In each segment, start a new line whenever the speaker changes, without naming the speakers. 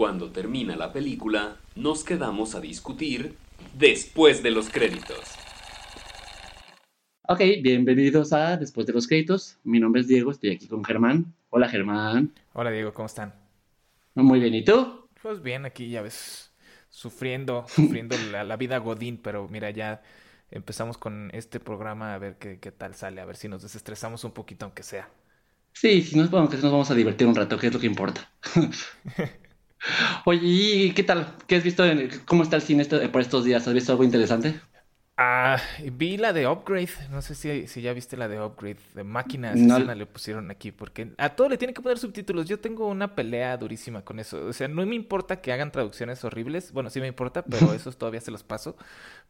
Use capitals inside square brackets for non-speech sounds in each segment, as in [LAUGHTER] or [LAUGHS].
Cuando termina la película, nos quedamos a discutir después de los créditos.
Ok, bienvenidos a Después de los créditos. Mi nombre es Diego, estoy aquí con Germán. Hola Germán.
Hola Diego, ¿cómo están?
Muy bien, ¿y tú?
Pues bien, aquí ya ves, sufriendo, [LAUGHS] sufriendo la, la vida Godín, pero mira, ya empezamos con este programa a ver qué, qué tal sale, a ver si nos desestresamos un poquito, aunque sea.
Sí, si nos, vamos, nos vamos a divertir un rato, que es lo que importa. [LAUGHS] Oye, ¿y qué tal? ¿Qué has visto? En, ¿Cómo está el cine este- por estos días? ¿Has visto algo interesante?
Ah, vi la de Upgrade, no sé si, si ya viste la de Upgrade, de máquina
No.
asesina le pusieron aquí, porque a todo le tienen que poner subtítulos, yo tengo una pelea durísima con eso, o sea, no me importa que hagan traducciones horribles, bueno, sí me importa, pero [LAUGHS] esos todavía se los paso,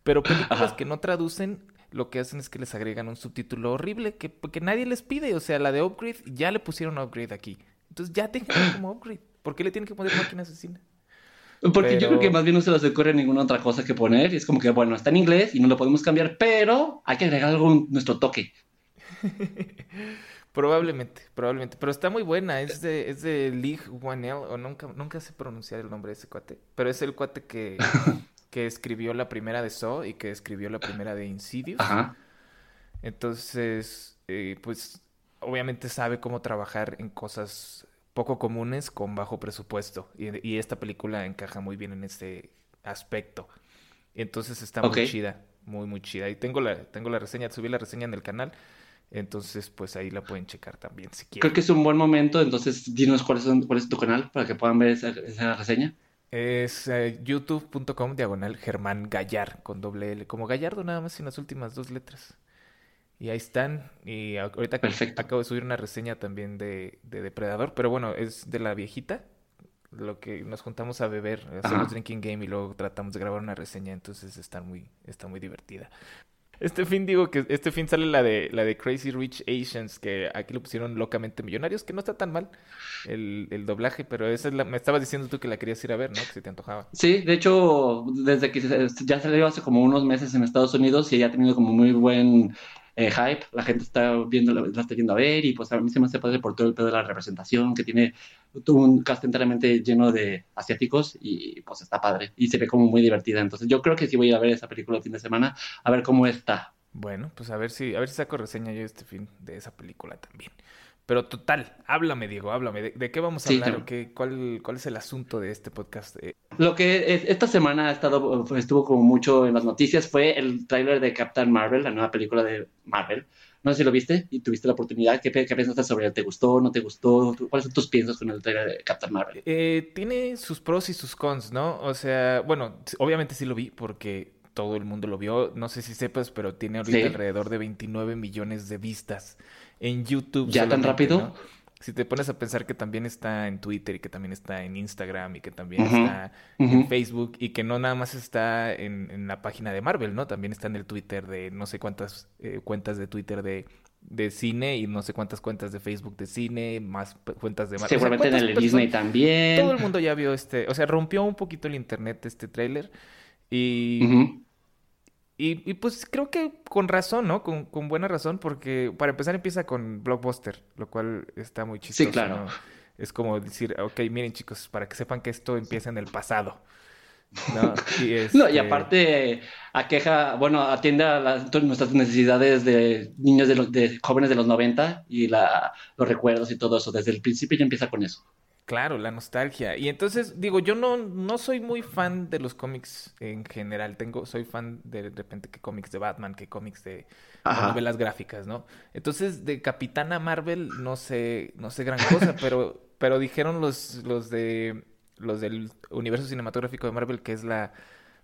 pero películas
Ajá.
que no traducen, lo que hacen es que les agregan un subtítulo horrible que, que nadie les pide, o sea, la de Upgrade ya le pusieron Upgrade aquí, entonces ya déjenlo como Upgrade, ¿por qué le tienen que poner máquina asesina?
Porque yo creo que más bien no se les ocurre ninguna otra cosa que poner. Y es como que, bueno, está en inglés y no lo podemos cambiar, pero hay que agregar algo, nuestro toque. [LAUGHS]
Probablemente, probablemente. Pero está muy buena. Es de, es de League One L, o nunca, nunca sé pronunciar el nombre de ese cuate. Pero es el cuate que, [LAUGHS] que escribió la primera de Saw y que escribió la primera de Insidious.
Ajá.
Entonces, eh, pues, obviamente sabe cómo trabajar en cosas poco comunes con bajo presupuesto. Y, y esta película encaja muy bien en ese aspecto. Entonces está muy chida, muy, muy chida. Y tengo la, tengo la reseña, subí la reseña en el canal. Entonces, pues ahí la pueden checar también si quieren.
Creo que es un buen momento, entonces dinos cuál es, cuál es tu canal para que puedan ver esa, esa reseña.
Es eh, youtube.com diagonal Germán Gallar con doble L, como Gallardo nada más sin las últimas dos letras. Y ahí están. Y ahorita
Perfecto.
acabo de subir una reseña también de, de Depredador, pero bueno, es de la viejita. Lo que nos juntamos a beber, hacemos
Ajá.
drinking game y luego tratamos de grabar una reseña, entonces está muy, está muy divertida. Este fin digo que este fin sale la de la de Crazy Rich Asians, que aquí lo pusieron locamente millonarios, que no está tan mal el, el doblaje, pero esa es la, me estabas diciendo tú que la querías ir a ver, ¿no? Que se te antojaba.
Sí, de hecho, desde que se- ya salió hace como unos meses en Estados Unidos y ya ha tenido como muy buen eh, hype, la gente está viendo, la está yendo a ver y pues a mí se me hace padre por todo el pedo de la representación que tiene un cast enteramente lleno de asiáticos y pues está padre y se ve como muy divertida. Entonces yo creo que sí voy a ver esa película el fin de semana a ver cómo está.
Bueno, pues a ver si, a ver si saco reseña yo este fin de esa película también. Pero total, háblame, Diego, háblame. ¿De, de qué vamos a
Sí,
hablar?
claro.
qué, cuál, ¿Cuál es el asunto de este podcast? Eh,
Lo que es- esta semana ha estado, estuvo como mucho en las noticias fue el tráiler de Captain Marvel, la nueva película de Marvel. No sé si lo viste y tuviste la oportunidad. ¿Qué, qué pensaste sobre él? ¿Te gustó? ¿No te gustó? ¿Tú- ¿Cuáles son tus piensas con el tráiler de Captain Marvel?
eh, tiene sus pros y sus cons, ¿no? O sea, bueno, obviamente sí lo vi porque todo el mundo lo vio. No sé si sepas, pero tiene ahorita
Sí.
alrededor de 29 millones de vistas en YouTube.
¿Ya tan rápido?
¿no? Si te pones a pensar que también está en Twitter y que también está en Instagram y que también está en Facebook y que no nada más está en, en la página de Marvel, ¿no? También está en el Twitter de no sé cuántas eh, cuentas de Twitter de, de cine y no sé cuántas cuentas de Facebook de cine, más cuentas de Marvel. O sea,
Seguramente en
¿cuántas
el
personas-
Disney también.
Todo el mundo ya vio este, o sea, rompió un poquito el internet este tráiler y, y, y, pues creo que con razón, ¿no? Con, con buena razón, porque para empezar empieza con Blockbuster, lo cual está muy chistoso,
claro.
¿no? Es como decir, ok, miren chicos, para que sepan que esto empieza en el pasado, ¿no? Y [LAUGHS]
No, y
este,
aparte aqueja, bueno, atiende a las- todas nuestras necesidades de niños de, los, de jóvenes de los 90 y la, los recuerdos y todo eso. Desde el principio ya empieza con eso.
Claro, la nostalgia. Y entonces, digo, yo no, no soy muy fan de los cómics en general. Tengo, soy fan de, de repente que cómics de Batman, que cómics de, novelas gráficas, ¿no? Entonces, de Capitana Marvel no sé, no sé gran cosa, [LAUGHS] pero, pero dijeron los, los de los del universo cinematográfico de Marvel que es la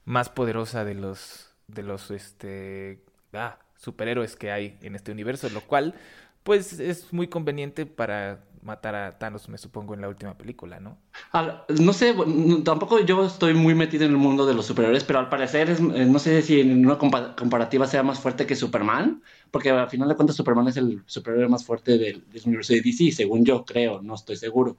más poderosa de los de los este ah, superhéroes que hay en este universo, lo cual pues es muy conveniente para matar a Thanos, me supongo, en la última película, ¿no?
Al- no sé, tampoco yo estoy muy metido en el mundo de los superhéroes, pero al parecer, es- eh, no sé si en una compa- comparativa sea más fuerte que Superman, porque al final de cuentas Superman es el superhéroe más fuerte del, del universo de DC, según yo creo, no estoy seguro.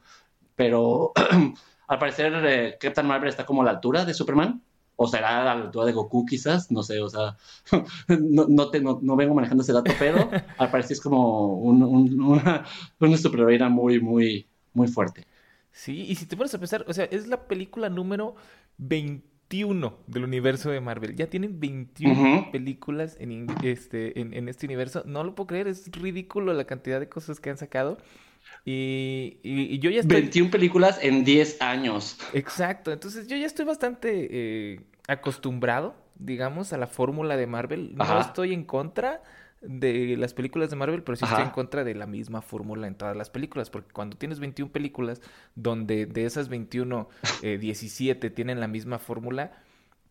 Pero [CLEARS THROAT] al parecer eh, Captain Marvel está como a la altura de Superman, o será a la altura de Goku quizás, no sé, o sea, [LAUGHS] no, no, te- no- no vengo manejando ese dato, pero [LAUGHS] al parecer es como un, un- una, una superheroína muy, muy, muy fuerte.
Sí, y si te pones a pensar, o sea, es la película número 21 del universo de Marvel. Ya tienen 21 películas en, este, en, este universo. No lo puedo creer, es ridículo la cantidad de cosas que han sacado. Y, y, yo ya estoy...
21 películas en 10 años.
Exacto, entonces yo ya estoy bastante eh, acostumbrado, digamos, a la fórmula de Marvel. No estoy en contra de las películas de Marvel, pero sí estoy en contra de la misma fórmula en todas las películas, porque cuando tienes 21 películas, donde de esas 21, 17 eh, tienen la misma fórmula,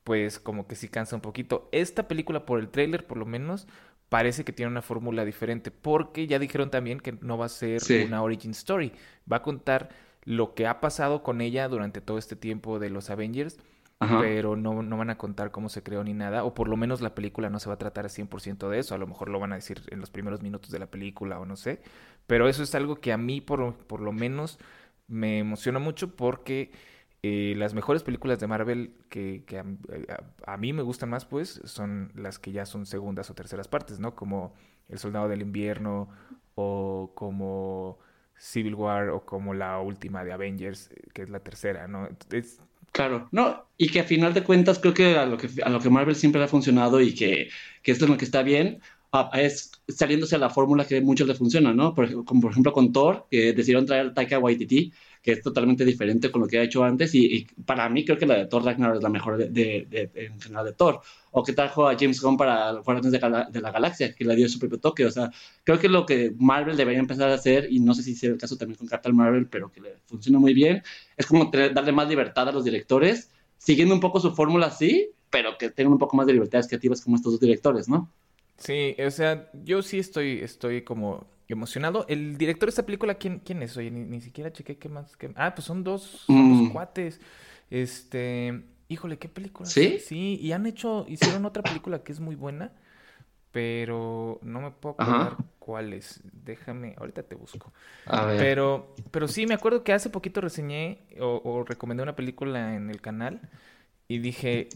pues como que sí cansa un poquito. Esta película, por el tráiler por lo menos, parece que tiene una fórmula diferente, porque ya dijeron también que no va a ser una origin story, va a contar lo que ha pasado con ella durante todo este tiempo de los Avengers pero no, no van a contar cómo se creó ni nada, o por lo menos la película no se va a tratar a 100% de eso, a lo mejor lo van a decir en los primeros minutos de la película o no sé, pero eso es algo que a mí por, por lo menos me emociona mucho porque eh, las mejores películas de Marvel que, que a, mí me gustan más pues son las que ya son segundas o terceras partes, ¿no? Como El Soldado del Invierno o como... Civil War o como la última de Avengers, que es la tercera, ¿no?
Claro, no, y que a final de cuentas creo que a lo que, a lo que Marvel siempre ha funcionado y que, que esto es lo que está bien, es saliéndose a la fórmula que muchos le funciona, ¿no? Por, como por ejemplo con Thor, que decidieron traer Taika Waititi, que es totalmente diferente con lo que ha hecho antes, y, para mí creo que la de Thor Ragnarok es la mejor de, de, en general de Thor, o que trajo a James Gunn para Guardianes de, de, la Galaxia, que le dio su propio toque, o sea, creo que lo que Marvel debería empezar a hacer, y no sé si sea el caso también con Captain Marvel, pero que le funciona muy bien, es como darle más libertad a los directores, siguiendo un poco su fórmula, sí, pero que tengan un poco más de libertades creativas como estos dos directores, ¿no?
Sí, o sea, yo sí estoy, estoy como emocionado. El director de esta película, ¿quién, quién es? Oye, ni, siquiera chequé qué más. Ah, pues son dos, mm. cuates. Este, híjole, ¿qué película?
¿Sí?
Sí, y han hecho, hicieron otra película que es muy buena, pero no me puedo acordar cuál es. Déjame, ahorita te busco. A ver. Pero, pero sí, me acuerdo que hace poquito reseñé o recomendé una película en el canal y dije,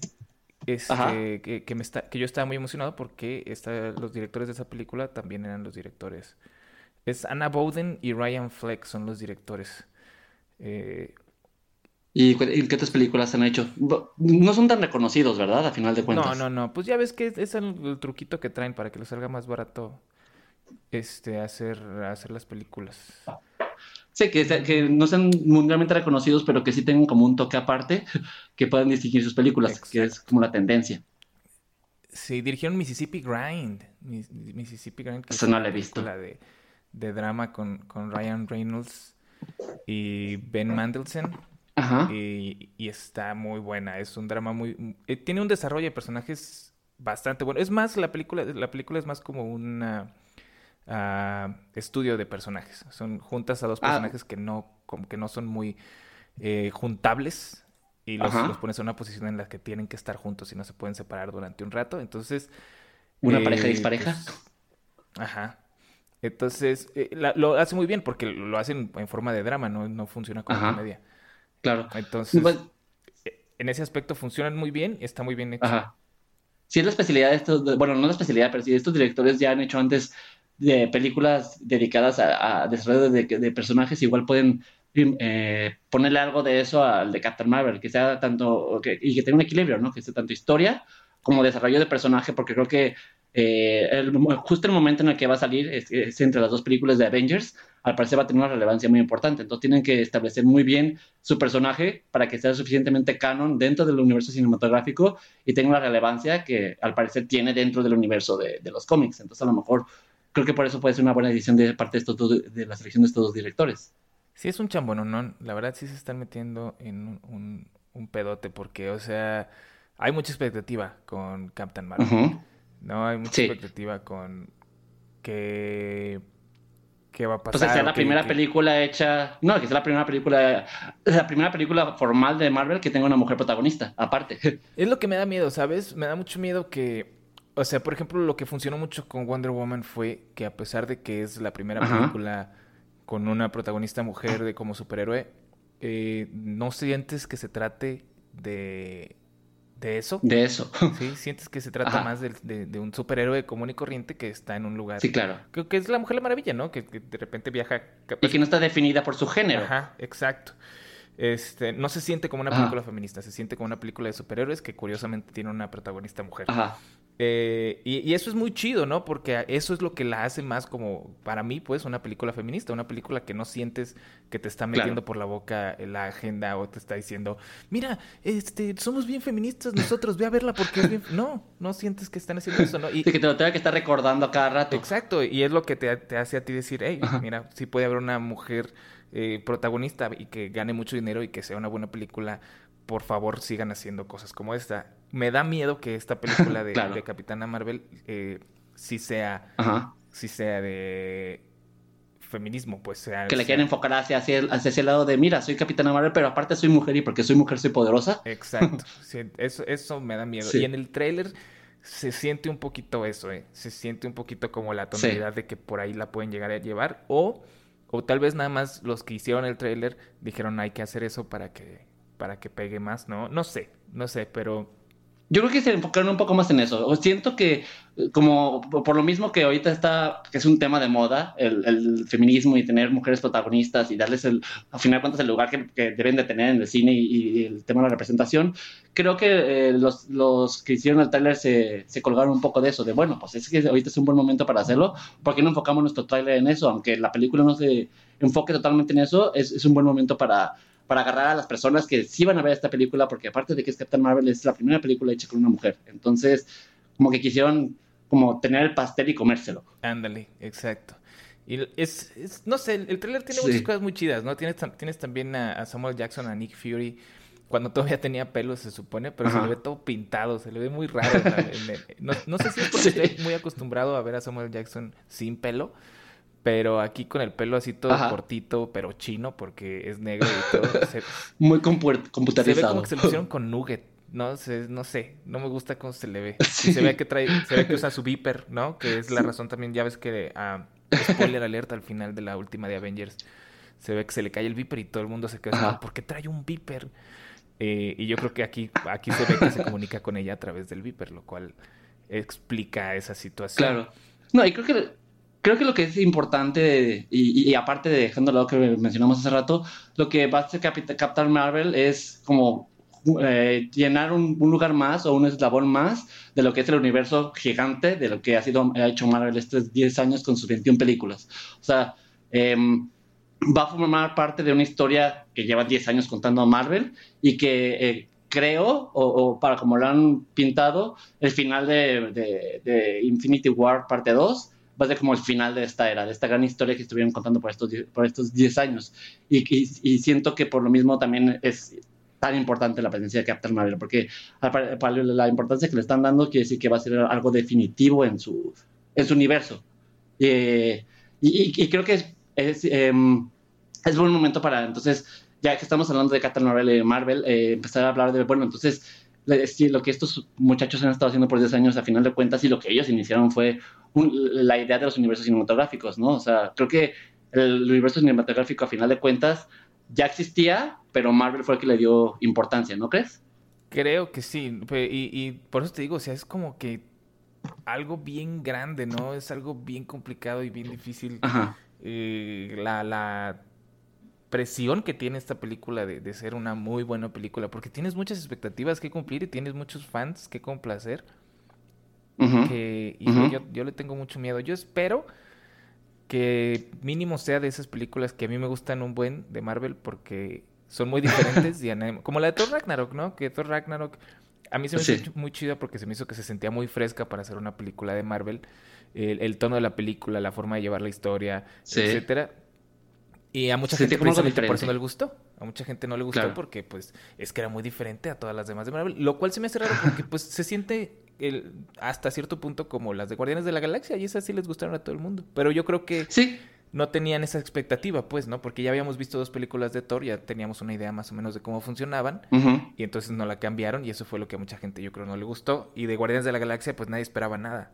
este, que, que, me está, que yo estaba muy emocionado porque está, los directores de esa película también eran los directores. Es Anna Bowden y Ryan Fleck son los directores. Eh,
¿Y, qué otras películas han hecho? No son tan reconocidos, ¿verdad? A final de cuentas.
No, no, no. Pues ya ves que es el, truquito que traen para que les salga más barato este, hacer, hacer las películas.
Sí, que, que, no sean mundialmente reconocidos, pero que sí tengan como un toque aparte, que puedan distinguir sus películas, que es como la tendencia.
Sí, dirigieron Mississippi Grind. Mississippi Grind,
que Eso no la he visto.
La de, de drama con, con, Ryan Reynolds y Ben Mandelson. Ajá. Y, y, está muy buena. Es un drama muy. Eh, tiene un desarrollo de personajes bastante bueno. Es más, la película, la película es más como una estudio de personajes. Son juntas a dos ah. personajes que no, como que no son muy eh, juntables y los, pones en una posición en la que tienen que estar juntos y no se pueden separar durante un rato. Entonces.
¿Una eh, pareja dispareja? Pues,
ajá. Entonces, eh, lo hace muy bien porque lo hacen en forma de drama, no, no funciona como comedia.
Claro.
Entonces, en ese aspecto funcionan muy bien, está muy bien hecho. Ajá.
Sí, es la especialidad de estos, bueno, no la especialidad, pero sí, estos directores ya han hecho antes de películas dedicadas a, desarrollo de, personajes, igual pueden eh, ponerle algo de eso al de Captain Marvel, que sea tanto, y que tenga un equilibrio, ¿no? Que sea tanto historia como desarrollo de personaje, porque creo que eh, justo el momento en el que va a salir es, entre las dos películas de Avengers, al parecer va a tener una relevancia muy importante. Entonces tienen que establecer muy bien su personaje para que sea suficientemente canon dentro del universo cinematográfico y tenga una relevancia que al parecer tiene dentro del universo de los cómics. Entonces a lo mejor creo que por eso puede ser una buena decisión de parte de, estos de la selección de estos dos directores.
Sí, es un chambono, ¿no? La verdad sí se están metiendo en un, un, pedote porque, o sea, hay mucha expectativa con Captain Marvel. No, hay mucha expectativa con que qué va a pasar.
Pues que sea la primera película hecha, no, que sea la primera película, la primera película formal de Marvel que tenga una mujer protagonista, aparte.
Es lo que me da miedo, ¿sabes? Me da mucho miedo que o sea, por ejemplo, lo que funcionó mucho con Wonder Woman fue que a pesar de que es la primera película con una protagonista mujer de como superhéroe, eh, no sientes que se trate de, de eso.
De eso. [LAUGHS]
Sí, sientes que se trata más de, de, un superhéroe común y corriente que está en un lugar.
Sí, claro.
Que, que es la Mujer la Maravilla, ¿no? Que, de repente viaja.
Y que no está definida por su género.
Ajá, exacto. Este, no se siente como una película feminista, se siente como una película de superhéroes que curiosamente tiene una protagonista mujer. Ajá. Eh, y, eso es muy chido, ¿no? Porque eso es lo que la hace más como, para mí, pues, una película feminista, una película que no sientes que te está metiendo por la boca la agenda o te está diciendo, mira, este, somos bien feministas nosotros, ve a verla porque es bien... No, no sientes que están haciendo eso, ¿no?
Y, que te lo tenga que estar recordando a cada rato.
Exacto, y es lo que te, te hace a ti decir, hey, mira, sí puede haber una mujer eh, protagonista y que gane mucho dinero y que sea una buena película por favor sigan haciendo cosas como esta. Me da miedo que esta película [LAUGHS] de, Capitana Marvel eh, sí sea, sea de feminismo, pues sea...
Que le quieran enfocar hacia, hacia, ese lado de, mira, soy Capitana Marvel, pero aparte soy mujer y porque soy mujer soy poderosa.
Exacto, [LAUGHS] eso, eso me da miedo. Y en el tráiler se siente un poquito eso, ¿eh? Se siente un poquito como la tonalidad de que por ahí la pueden llegar a llevar o... O tal vez nada más los que hicieron el tráiler dijeron hay que hacer eso para que para que pegue más, ¿no? No sé, no sé, pero...
Yo creo que se enfocaron un poco más en eso. O siento que, como por lo mismo que ahorita está, que es un tema de moda, el, feminismo y tener mujeres protagonistas y darles, el, a final cuentas, el lugar que, deben de tener en el cine y, el tema de la representación, creo que eh, los, los, que hicieron el tráiler se, se, colgaron un poco de eso, de bueno, pues es que ahorita es un buen momento para hacerlo, ¿por qué no enfocamos nuestro tráiler en eso? Aunque la película no se enfoque totalmente en eso, es, es un buen momento para para agarrar a las personas que sí van a ver esta película, porque aparte de que es Captain Marvel, es la primera película hecha con una mujer. Entonces, como que quisieron como tener el pastel y comérselo.
Ándale, exacto. Y es, no sé, el, trailer tiene muchas cosas muy chidas, ¿no? Tienes, tienes también a, Samuel Jackson, a Nick Fury, cuando todavía tenía pelo, se supone, pero se le ve todo pintado, se le ve muy raro. no, sé si es porque [LAUGHS] estoy muy acostumbrado a ver a Samuel Jackson sin pelo, pero aquí con el pelo así todo cortito, pero chino, porque es negro y todo. [LAUGHS]
Muy computarizado.
Se ve como que se lo hicieron con nugget. No sé, no sé, no me gusta cómo se le ve. se ve que trae, se ve que usa su viper, ¿no? Que es la razón también, ya ves que a spoiler alerta al final de la última de Avengers, se ve que se le cae el viper y todo el mundo se queda ¿por qué trae un viper? Eh, y yo creo que aquí, aquí se ve que se comunica con ella a través del viper, lo cual explica esa situación.
Claro. No, y creo que creo que lo que es importante, y, aparte de dejando lo que mencionamos hace rato, lo que va a hacer Captain Marvel es como eh, llenar un, lugar más o un eslabón más de lo que es el universo gigante de lo que ha sido ha hecho Marvel estos 10 años con sus 21 películas. O sea, em, va a formar parte de una historia que lleva 10 años contando a Marvel y que eh, creo, o, para como lo han pintado, el final de, de Infinity War parte 2 va a ser como el final de esta era, de esta gran historia que estuvieron contando por estos, por estos 10 años. Y, y, siento que por lo mismo también es tan importante la presencia de Captain Marvel, porque para la importancia que le están dando quiere decir que va a ser algo definitivo en su, en su universo. Eh, y, creo que es, es, em, es, buen momento para, entonces, ya que estamos hablando de Captain Marvel y Marvel, eh, empezar a hablar de, bueno, entonces, lo que estos muchachos han estado haciendo por 10 años, a final de cuentas, y lo que ellos iniciaron fue la idea de los universos cinematográficos, ¿no? O sea, creo que el universo cinematográfico, a final de cuentas, ya existía, pero Marvel fue el que le dio importancia, ¿no crees?
Creo que sí, y, y por eso te digo, o sea, es como que algo bien grande, ¿no? Es algo bien complicado y bien difícil. Ajá. Eh, la, la presión que tiene esta película de, ser una muy buena película, porque tienes muchas expectativas que cumplir y tienes muchos fans que complacer. que, y yo, yo, le tengo mucho miedo. Yo espero que mínimo sea de esas películas que a mí me gustan un buen de Marvel, porque son muy diferentes. [LAUGHS] y como la de Thor Ragnarok, ¿no? Que Thor Ragnarok a mí se me hizo muy chida porque se me hizo que se sentía muy fresca para hacer una película de Marvel. El, tono de la película, la forma de llevar la historia, etcétera. Y a mucha gente por eso no le gustó. A mucha gente no le gustó porque pues es que era muy diferente a todas las demás de Marvel. Lo cual se me hace raro porque pues se siente el, hasta cierto punto como las de Guardianes de la Galaxia y esas sí les gustaron a todo el mundo. Pero yo creo que
sí.
no tenían esa expectativa pues, ¿no? Porque ya habíamos visto dos películas de Thor, ya teníamos una idea más o menos de cómo funcionaban y entonces no la cambiaron y eso fue lo que a mucha gente yo creo no le gustó. Y de Guardianes de la Galaxia pues nadie esperaba nada.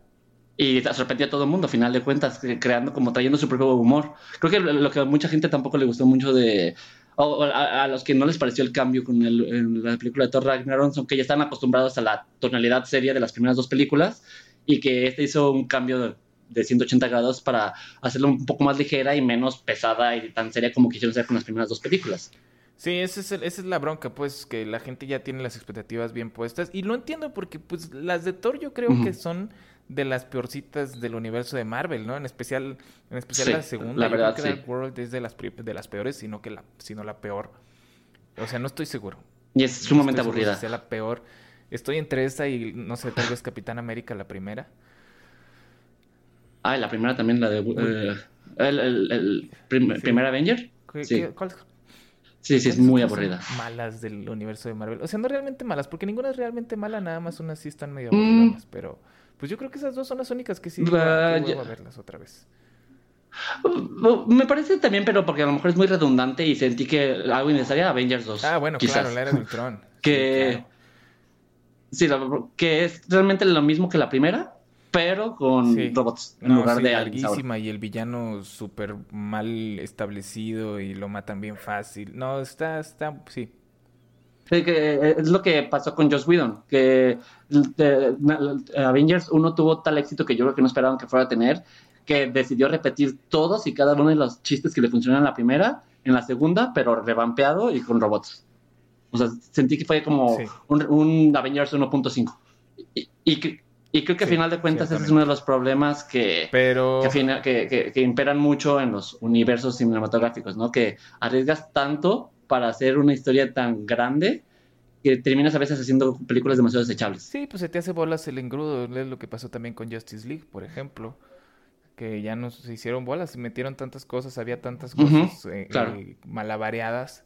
Y sorprendió a todo el mundo, a final de cuentas, creando como trayendo su propio humor. Creo que lo que a mucha gente tampoco le gustó mucho de, o a, a los que no les pareció el cambio con el, en la película de Thor Ragnarok, son que ya están acostumbrados a la tonalidad seria de las primeras dos películas y que este hizo un cambio de, de 180 grados para hacerlo un poco más ligera y menos pesada y tan seria como quisieron hacer con las primeras dos películas.
Sí, esa es, el- esa es la bronca, pues, que la gente ya tiene las expectativas bien puestas. Y lo entiendo porque, pues, las de Thor yo creo que son de las peorcitas del universo de Marvel, ¿no? En especial, en especial
Sí,
la segunda.
la
Yo creo
verdad,
que
sí.
Dark World es de las, de las peores, sino que la, sino la peor. O sea, no estoy seguro.
Y es
No
sumamente
seguro
aburrida.
si sea la peor. Estoy entre esta y, no sé, tal vez Capitán América, la primera.
Ah, la primera también, la de... eh, el, el- el prim-
Sí.
primer Avenger.
¿Qué-
Sí.
qué- cuál-
Sí, sí, es
¿Cuáles
muy aburrida.
Malas del universo de Marvel. O sea, no realmente malas, porque ninguna es realmente mala, nada más unas sí están medio
Mm.
aburridas. Pero, pues yo creo que esas dos son las únicas que sí. digo, ah,
Vaya.
hueva verlas otra vez.
Uh, Me parece también, pero porque a lo mejor es muy redundante y sentí que algo innecesario Avengers 2.
Ah, bueno,
quizás.
claro, la era del Ultron. [LAUGHS] Sí,
que
claro.
sí, la- que es realmente lo mismo que la primera, pero con
Sí.
robots en
No,
lugar
sí,
de
larguísima y el villano súper mal establecido y lo matan bien fácil. No, está, está, sí.
Sí, que es lo que pasó con Joss Whedon, que eh, Avengers 1 tuvo tal éxito que yo creo que no esperaban que fuera a tener, que decidió repetir todos y cada uno de los chistes que le funcionaron en la primera, en la segunda, pero revampeado y con robots. O sea, sentí que fue como
Sí.
un, un Avengers 1.5. Y, y, y creo que a
Sí,
final de cuentas ese es uno de los problemas que,
Pero
que, imperan mucho en los universos cinematográficos, ¿no? Que arriesgas tanto para hacer una historia tan grande que terminas a veces haciendo películas demasiado desechables.
sí, pues se te hace bolas el engrudo. Es lo que pasó también con Justice League, por ejemplo. Que ya nos se hicieron bolas y metieron tantas cosas, había tantas cosas eh,
claro.
eh, malabareadas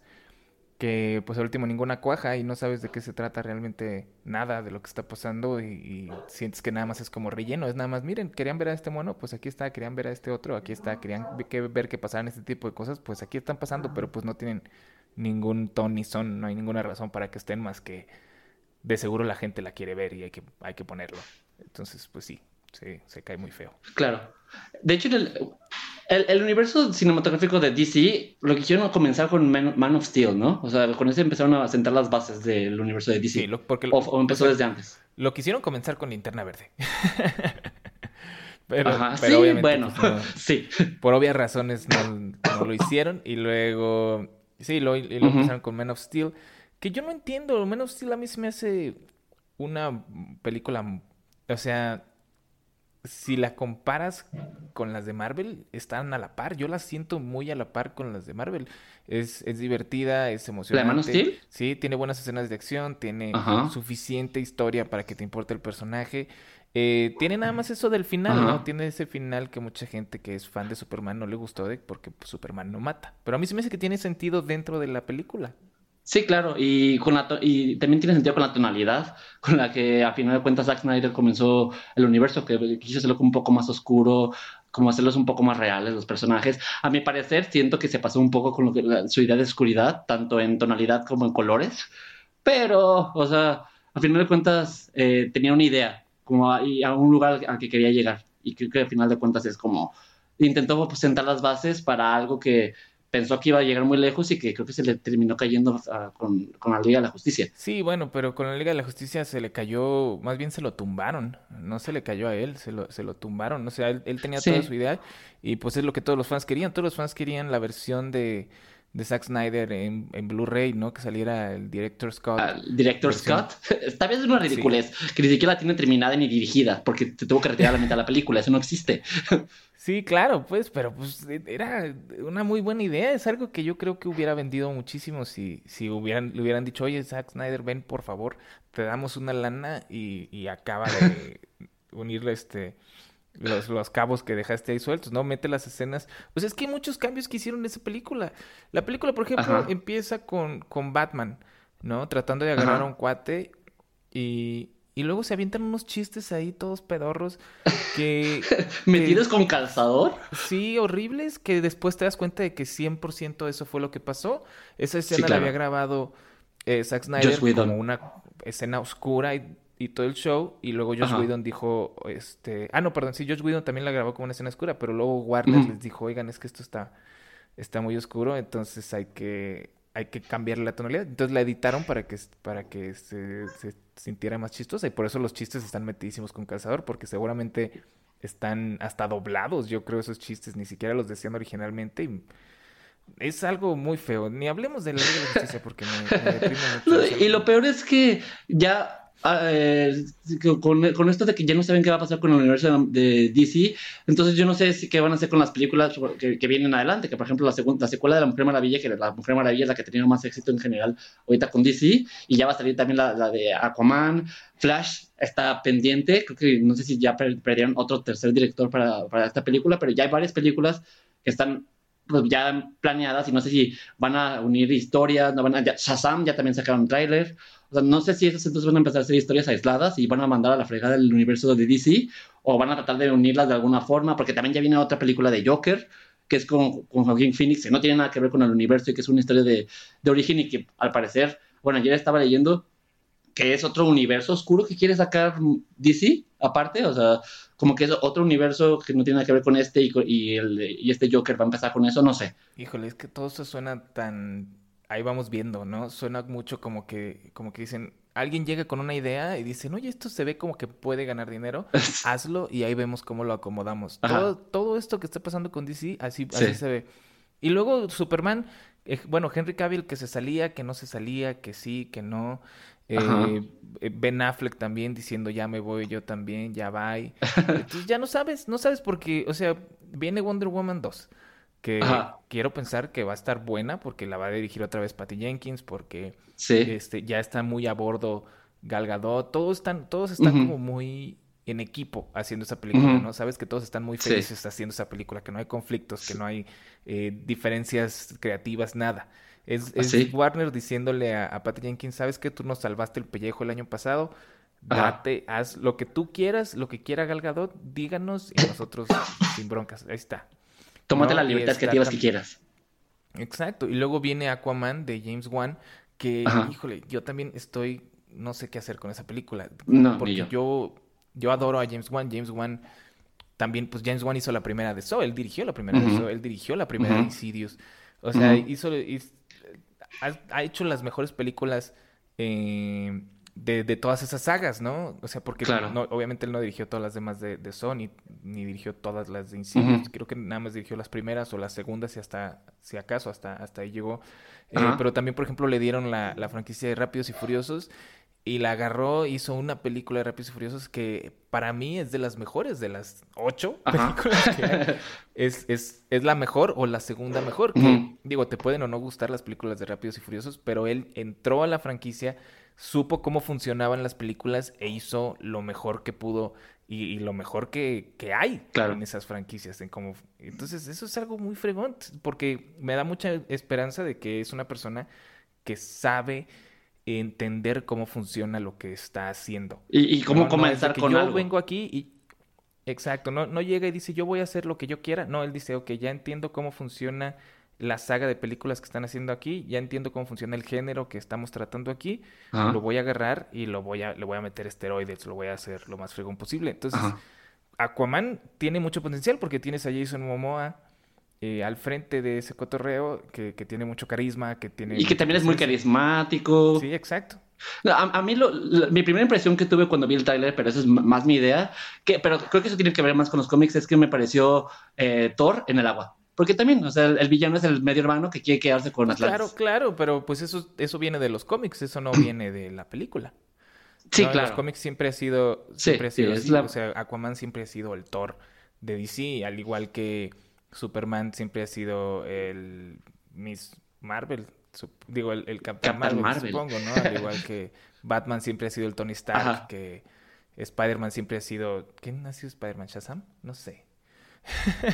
que pues al último ninguna cuaja y no sabes de qué se trata realmente nada de lo que está pasando y, sientes que nada más es como relleno, es nada más, miren, querían ver a este mono, pues aquí está, querían ver a este otro, aquí está, querían ve- que- ver que pasaran este tipo de cosas, pues aquí están pasando, pero pues no tienen ningún ton ni son, no hay ninguna razón para que estén más que de seguro la gente la quiere ver y hay que, hay que ponerlo. Entonces, pues sí, sí, se cae muy feo.
Claro. De hecho, en el, el, el universo cinematográfico de DC lo quisieron comenzar con Man, Man of Steel, ¿no? O sea, con ese empezaron a sentar las bases del universo de DC.
Sí, lo- porque
o, o empezó
o sea,
desde antes.
Lo quisieron comenzar con Linterna Verde. [LAUGHS] pero,
Ajá,
pero
sí, bueno,
pues, no. [LAUGHS]
sí.
por obvias razones no, no lo hicieron y luego sí lo, y lo
Ujú.
empezaron con Man of Steel que yo no entiendo Man of Steel a mí se me hace una película o sea si la comparas con las de Marvel están a la par yo las siento muy a la par con las de Marvel es, es divertida es
¿La
emocionante
de Man of Steel?
sí tiene buenas escenas de acción tiene
Ajá.
suficiente historia para que te importe el personaje eh, tiene nada más eso del final,
Ajá.
¿no? Tiene ese final que mucha gente que es fan de Superman no le gustó de porque Superman no mata. Pero a mí se me hace que tiene sentido dentro de la película.
Sí, claro, y, con la y también tiene sentido con la tonalidad [LAUGHS] con la que a final de cuentas Zack Snyder comenzó el universo, que quiso hacerlo un poco más oscuro, como hacerlos un poco más reales los personajes. A mi parecer, siento que se pasó un poco con su idea de oscuridad, tanto en tonalidad como en colores, pero, o sea, a final de cuentas eh, tenía una idea, como a, y a un lugar al que quería llegar, y creo que a final de cuentas es como, intentó pues, sentar las bases para algo que pensó que iba a llegar muy lejos y que creo que se le terminó cayendo con, con la Liga de la Justicia.
Sí, bueno, pero con la Liga de la Justicia se le cayó, más bien se lo tumbaron, no se le cayó a él, se lo, se lo tumbaron, o sea, él, él tenía
Sí.
toda su idea y pues es lo que todos los fans querían, todos los fans querían la versión de, de Zack Snyder en, en Blu-ray, ¿no? Que saliera el Director Scott.
Al director. Scott, [LAUGHS] está bien es una ridiculez, que ni siquiera la tiene terminada ni dirigida, porque se tuvo que retirar la mitad de la película, eso no existe. [LAUGHS]
Sí, claro, pues, pero pues era una muy buena idea. Es algo que yo creo que hubiera vendido muchísimo si, si hubieran, le hubieran dicho, oye, Zack Snyder, ven por favor, te damos una lana y, y acaba de [LAUGHS] unir este los, los cabos que dejaste ahí sueltos, ¿no? Mete las escenas. Pues es que hay muchos cambios que hicieron en esa película. La película, por ejemplo,
Ajá.
empieza con, con Batman, ¿no? Tratando de agarrar
Ajá.
a un cuate y, y luego se avientan unos chistes ahí todos pedorros que... [LAUGHS]
¿Metidos con calzador?
Sí, horribles, que después te das cuenta de que 100% eso fue lo que pasó. Esa escena
Sí,
la había grabado eh, Zack Snyder como una escena oscura y, y todo el show. Y luego Josh
Ajá.
Whedon dijo, este... Ah, no, perdón, sí, Josh Whedon también la grabó como una escena oscura, pero luego Warner les dijo, oigan, es que esto está, está muy oscuro, entonces hay que, hay que cambiarle la tonalidad. Entonces la editaron para que, para que se, se sintiera más chistosa y por eso los chistes están metidísimos con calzador, porque seguramente están hasta doblados, yo creo, esos chistes, ni siquiera los decían originalmente. Y es algo muy feo. Ni hablemos de la ley de la justicia porque me, me deprime mucho. [LAUGHS]
Y lo peor es que ya eh, con, con, esto de que ya no saben qué va a pasar con el universo de DC, entonces yo no sé si qué van a hacer con las películas que, que vienen adelante, que por ejemplo la, segunda, la secuela de La Mujer Maravilla, que la Mujer Maravilla es la que ha tenido más éxito en general ahorita con DC, y ya va a salir también la, la de Aquaman, Flash está pendiente, creo que no sé si ya perdieron otro tercer director para, para esta película, pero ya hay varias películas que están pues, ya planeadas y no sé si van a unir historias, no van a, ya, Shazam ya también sacaron tráiler, o sea, no sé si esas entonces van a empezar a ser historias aisladas y van a mandar a la fregada del universo de DC o van a tratar de unirlas de alguna forma, porque también ya viene otra película de Joker, que es con, con Joaquín Phoenix, que no tiene nada que ver con el universo y que es una historia de, de origen y que al parecer, bueno, ayer estaba leyendo que es otro universo oscuro que quiere sacar DC aparte, o sea, como que es otro universo que no tiene nada que ver con este y, y, el, y este Joker va a empezar con eso, no sé.
Híjole, es que todo eso suena tan ahí vamos viendo, ¿no? Suena mucho como que, como que dicen, alguien llega con una idea y dicen, oye, esto se ve como que puede ganar dinero, [LAUGHS] hazlo y ahí vemos cómo lo acomodamos. Todo, todo, esto que está pasando con DC, así, así se ve. Y luego Superman, eh, bueno, Henry Cavill que se salía, que no se salía, que sí, que no. Eh, eh, ben Affleck también diciendo ya me voy yo también, ya va. [LAUGHS] Entonces ya no sabes, no sabes porque, o sea, viene Wonder Woman 2 que quiero pensar que va a estar buena porque la va a dirigir otra vez Patty Jenkins, porque este, ya está muy a bordo Gal Gadot, todos están, todos están como muy en equipo haciendo esa película, ¿no? Sabes que todos están muy felices haciendo esa película, que no hay conflictos, que no hay eh, diferencias creativas, nada. Es, Warner diciéndole a, a, Patty Jenkins, ¿sabes que tú nos salvaste el pellejo el año pasado? Date, haz lo que tú quieras, lo que quiera Gal Gadot, díganos y nosotros sin broncas. Ahí está.
Tómate las libertades creativas que quieras.
Exacto. Y luego viene Aquaman de James Wan, que, híjole, yo también estoy, no sé qué hacer con esa película. No, porque yo. yo. adoro a James Wan. James Wan también, pues James Wan hizo la primera de So, él dirigió la primera de So, él dirigió la primera de Insidious. O sea, hizo, ha, hecho las mejores películas eh, de, de, todas esas sagas, ¿no? O sea, porque no, obviamente él no dirigió todas las demás de, de Sony, ni dirigió todas las de Insidious. Creo que nada más dirigió las primeras o las segundas y hasta, si acaso, hasta, hasta ahí llegó. Eh, pero también, por ejemplo, le dieron la, la franquicia de Rápidos y Furiosos y la agarró, hizo una película de Rápidos y Furiosos que para mí es de las mejores, de las ocho películas que hay. [LAUGHS] Es, es, es, la mejor o la segunda mejor. Que, Digo, te pueden o no gustar las películas de Rápidos y Furiosos, pero él entró a la franquicia supo cómo funcionaban las películas e hizo lo mejor que pudo y, lo mejor que, que hay en esas franquicias. En cómo... Entonces, eso es algo muy fregón, porque me da mucha esperanza de que es una persona que sabe entender cómo funciona lo que está haciendo.
Y, cómo comenzar con
yo vengo aquí y... Exacto, no, no llega y dice yo voy a hacer lo que yo quiera. No, él dice, ok, ya entiendo cómo funciona la saga de películas que están haciendo aquí, ya entiendo cómo funciona el género que estamos tratando aquí, lo voy a agarrar y lo voy a, le voy a meter esteroides, lo voy a hacer lo más fregón posible. Entonces, Aquaman tiene mucho potencial porque tienes a Jason Momoa eh, al frente de ese cotorreo que, que, tiene mucho carisma, que tiene...
Y que también es muy carismático.
Sí, exacto.
A, mí lo, mi primera impresión que tuve cuando vi el trailer, pero esa es más mi idea, que, pero creo que eso tiene que ver más con los cómics, es que me pareció eh, Thor en el agua. Porque también, o sea, el, villano es el medio hermano que quiere quedarse con Atlantis.
Claro, claro, pero pues eso, eso viene de los cómics, eso no [CLEARS THROAT] viene de la película.
Sí, claro.
Los cómics siempre ha sido, siempre ha sido así. O sea, Aquaman siempre ha sido el Thor de DC, al igual que Superman siempre ha sido el Miss Marvel, digo, el, el Capitán, Marvel, supongo, ¿no? Al igual que [LAUGHS] Batman siempre ha sido el Tony Stark, que Spider-Man siempre ha sido... ¿Quién ha sido Spider-Man? ¿Shazam? No sé.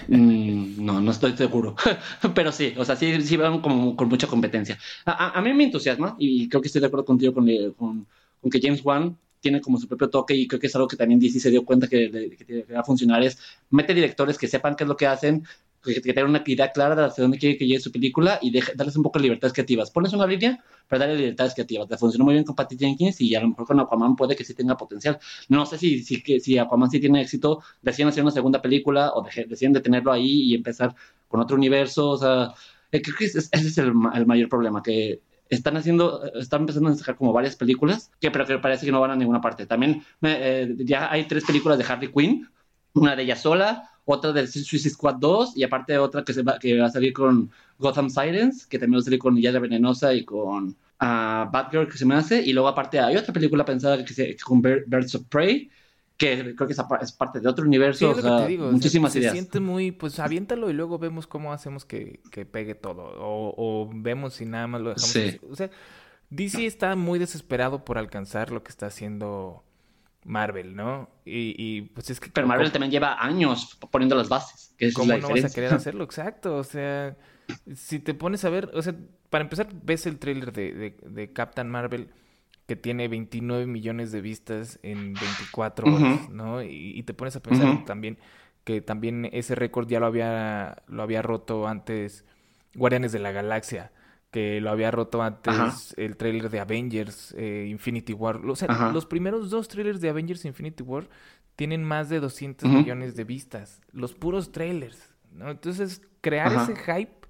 Mm, no, no estoy seguro. [LAUGHS] Pero sí, o sea, sí, van como con mucha competencia. A, mí me entusiasma y creo que estoy de acuerdo contigo con, eh, con, que James Wan tiene como su propio toque y creo que es algo que también DC se dio cuenta que, que, va a funcionar es mete directores que sepan qué es lo que hacen que, que una idea clara de hacia dónde quiere que llegue su película y darles un poco de libertades creativas. Pones una línea para darle libertades creativas. Le funcionó muy bien con Patty Jenkins y a lo mejor con Aquaman puede que sí tenga potencial. No sé si, si, si Aquaman sí tiene éxito, deciden hacer una segunda película o deciden de tenerlo ahí y empezar con otro universo. O sea, Eh, creo que ese, es el, el, mayor problema, que están haciendo, están empezando a sacar como varias películas, que pero que parece que no van a ninguna parte. También eh, ya hay tres películas de Harley Quinn, una de ella sola, otra de Suicide Squad 2 y aparte otra que, se va, que va a salir con Gotham Sirens, que también va a salir con Yaya Venenosa y con uh, Batgirl que se me hace, y luego aparte hay otra película pensada que se, con Birds of Prey, que creo que es, parte de otro universo, o sea, muchísimas ideas.
Se siente muy, pues aviéntalo y luego vemos cómo hacemos que, que pegue todo, o, o, vemos si nada más lo dejamos. Sí. O sea, DC está muy desesperado por alcanzar lo que está haciendo Marvel, ¿no? Y, y pues es que...
Pero Marvel también lleva años poniendo las bases. Que
¿Cómo no vas a querer hacerlo? [LAUGHS] Exacto, o sea, si te pones a ver, o sea, para empezar, ves el tráiler de, de, de Captain Marvel que tiene 29 millones de vistas en 24 horas, ¿no? Y, te pones a pensar también que también ese récord ya lo había, lo había roto antes Guardianes de la Galaxia, que lo había roto antes el trailer de Avengers, eh, Infinity War. O sea, los primeros dos trailers de Avengers Infinity War tienen más de 200 millones de vistas, los puros trailers, ¿no? Entonces, crear ese hype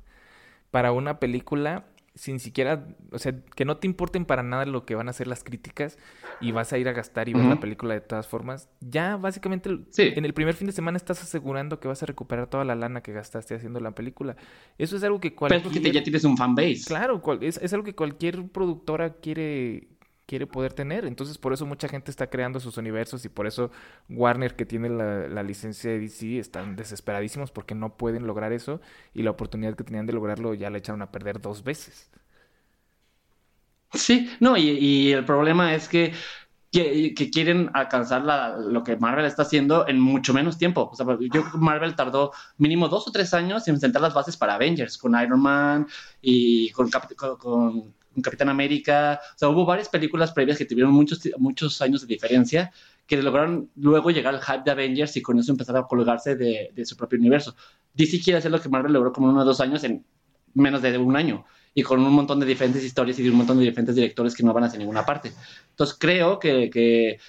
para una película sin siquiera, o sea, que no te importen para nada lo que van a hacer las críticas y vas a ir a gastar y ver la película de todas formas, ya básicamente en el primer fin de semana estás asegurando que vas a recuperar toda la lana que gastaste haciendo la película. Eso es algo que
cualquier... Pero que ya tienes un fanbase.
Claro, es, es algo que cualquier productora quiere quiere poder tener. Entonces, por eso mucha gente está creando sus universos y por eso Warner, que tiene la, licencia de DC, están desesperadísimos porque no pueden lograr eso y la oportunidad que tenían de lograrlo ya la echaron a perder dos veces.
Sí, no, y, el problema es que, que, quieren alcanzar lo que Marvel está haciendo en mucho menos tiempo. O sea, yo creo que Marvel tardó mínimo dos o tres años en sentar las bases para Avengers, con Iron Man y con, con Capitán América. O sea, hubo varias películas previas que tuvieron muchos, muchos años de diferencia que lograron luego llegar al hype de Avengers y con eso empezar a colgarse de, de su propio universo. DC quiere hacer lo que Marvel logró como uno o dos años en menos de un año y con un montón de diferentes historias y de un montón de diferentes directores que no van hacia ninguna parte. Entonces creo que, que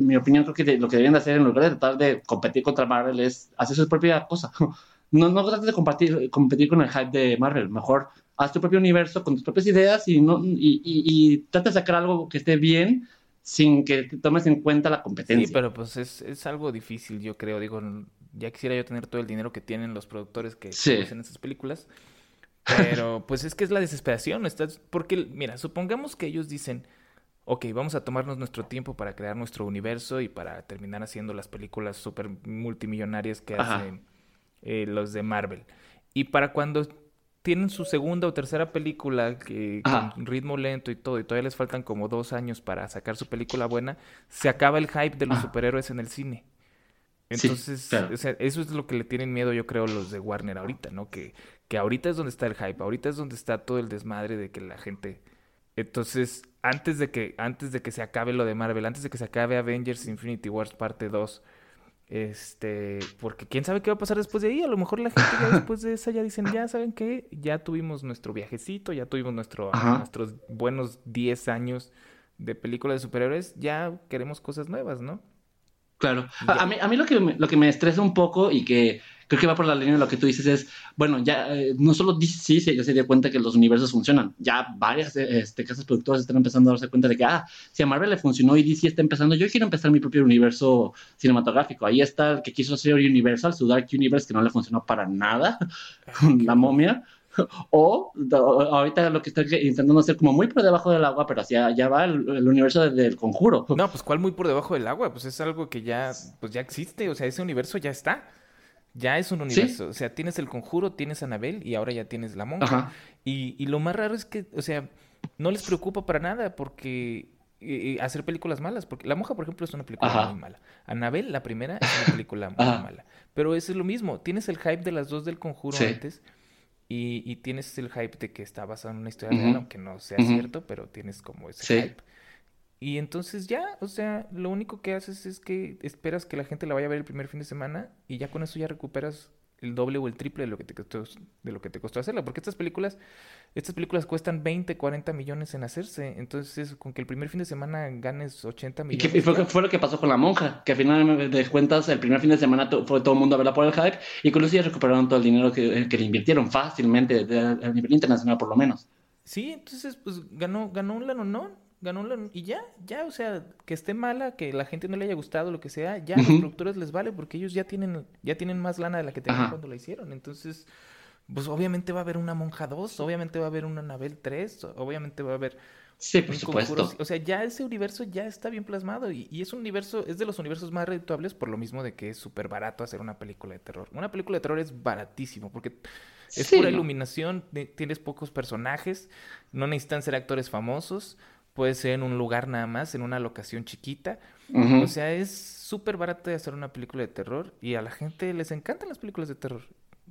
mi opinión creo que lo que deben de hacer en lugar de tratar de competir contra Marvel es hacer su propia cosa. [LAUGHS] No, no trates de competir, competir con el hype de Marvel, mejor haz tu propio universo con tus propias ideas y, no, y, y, trata de sacar algo que esté bien sin que tomes en cuenta la competencia.
Sí, pero pues es, es, algo difícil, yo creo. Digo, ya quisiera yo tener todo el dinero que tienen los productores que hacen estas películas. Pero [LAUGHS] pues es que es la desesperación. Estás... Porque, mira, supongamos que ellos dicen, ok, vamos a tomarnos nuestro tiempo para crear nuestro universo y para terminar haciendo las películas súper multimillonarias que hacen eh, los de Marvel. Y para cuando tienen su segunda o tercera película que con ritmo lento y todo, y todavía les faltan como dos años para sacar su película buena, se acaba el hype de los superhéroes en el cine. Entonces, eso es lo que le tienen miedo, yo creo, los de Warner ahorita, ¿no? Que, que ahorita es donde está el hype, ahorita es donde está todo el desmadre de que la gente. Entonces, antes de que, antes de que se acabe lo de Marvel, antes de que se acabe Avengers Infinity Wars parte 2, este, porque quién sabe qué va a pasar después de ahí. A lo mejor la gente ya después de esa ya dicen, ya saben qué, ya tuvimos nuestro viajecito, ya tuvimos nuestro, nuestros buenos 10 años de películas de superhéroes, ya queremos cosas nuevas, ¿no?
Claro. A, mí, a mí lo, que me, lo que me estresa un poco y que creo que va por la línea de lo que tú dices es, bueno, ya eh, no solo DC se, ya se dio cuenta que los universos funcionan, ya varias eh, este, casas productoras están empezando a darse cuenta de que, ah, si a Marvel le funcionó y DC está empezando, yo quiero empezar mi propio universo cinematográfico. Ahí está el que quiso hacer Universal, su Dark Universe, que no le funcionó para nada, [LAUGHS] con la momia. [LAUGHS] O ahorita lo que está intentando hacer como muy por debajo del agua, pero hacia allá va el, universo del conjuro.
No, pues ¿cuál muy por debajo del agua? Pues es algo que ya, pues ya existe, o sea, ese universo ya está. Ya es un universo. O sea, tienes el conjuro, tienes a Anabel y ahora ya tienes la monja. Y, y lo más raro es que, o sea, no les preocupa para nada porque eh, eh, hacer películas malas. Porque La Monja, por ejemplo, es una película muy mala. Anabel, la primera, es una película [LAUGHS] muy mala. Pero eso es lo mismo. Tienes el hype de las dos del conjuro antes. Y, y, tienes el hype de que está basado en una historia real, aunque no sea cierto, pero tienes como ese hype. Y entonces ya, o sea, lo único que haces es que esperas que la gente la vaya a ver el primer fin de semana y ya con eso ya recuperas el doble o el triple de lo que te costó, de lo que te costó hacerla. Porque estas películas, estas películas cuestan 20, 40 millones en hacerse. Entonces, con que el primer fin de semana ganes 80
Y,
millones.
que, y fue,
ya.
fue lo que pasó con La Monja, que al final de cuentas el primer fin de semana to- fue todo el mundo a verla por el hype y con eso ya recuperaron todo el dinero que, que le invirtieron fácilmente de- a nivel internacional por lo menos.
Sí, entonces, pues ganó, ganó un lanonón, ganó y ya, ya, o sea, que esté mala, que la gente no le haya gustado, lo que sea, ya a los productores les vale porque ellos ya tienen, ya tienen más lana de la que tenían
Ajá.
cuando la hicieron. Entonces, pues obviamente va a haber una Monja 2, obviamente va a haber una Anabel 3, obviamente va a haber
Sí, por supuesto.
O sea, ya ese universo ya está bien plasmado y, y es un universo, es de los universos más redituables por lo mismo de que es súper barato hacer una película de terror. Una película de terror es baratísimo porque es
Sí,
pura iluminación, tienes pocos personajes, no necesitan ser actores famosos, puede ser en un lugar nada más, en una locación chiquita. O sea, es súper barato de hacer una película de terror y a la gente les encantan las películas de terror.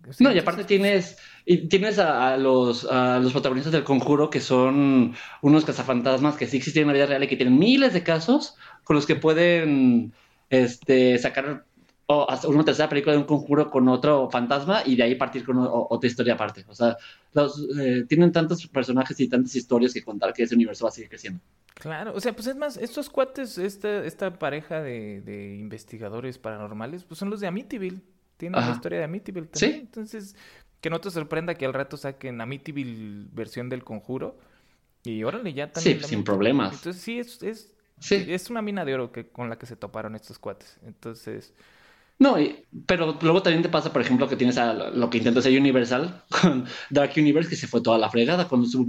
O sea,
No, y aparte tienes, y tienes a, a los, a los protagonistas del conjuro que son unos cazafantasmas que sí existen en la vida real y que tienen miles de casos con los que pueden este, sacar o hacer una tercera película de un conjuro con otro fantasma y de ahí partir con o- otra historia aparte. O sea, los, eh, tienen tantos personajes y tantas historias que contar que ese universo va a seguir creciendo.
Claro, o sea, pues es más, estos cuates, esta, esta pareja de, de investigadores paranormales, pues son los de Amityville. Tienen la historia de Amityville
Sí.
también. Entonces, que no te sorprenda que al rato saquen Amityville versión del conjuro. Y órale, ya
Sí,
también. la
sin
Amityville.
problemas.
Entonces, sí, es, es,
Sí.
es una mina de oro que, con la que se toparon estos cuates. Entonces,
No, y- pero luego también te pasa, por ejemplo, que tienes a lo que intenta hacer Universal [LAUGHS] con Dark Universe, que se fue toda la fregada con, su,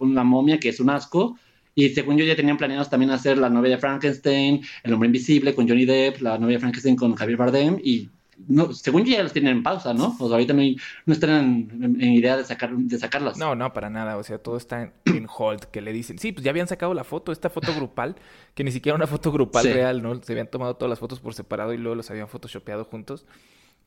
la momia, que es un asco. Y según yo ya tenían planeados también hacer la novia de Frankenstein, El hombre invisible con Johnny Depp, la novia de Frankenstein con Javier Bardem. Y no, según yo ya los tienen en pausa, ¿no? O sea, ahorita no, hay- no están en, en- en idea de, sacar, de sacarlas.
No, no, para nada. O sea, todo está en, en hold, que le dicen. Sí, pues ya habían sacado la foto, esta foto grupal, que ni siquiera era una foto grupal
Sí.
real, ¿no? Se habían tomado todas las fotos por separado y luego los habían photoshopeado juntos.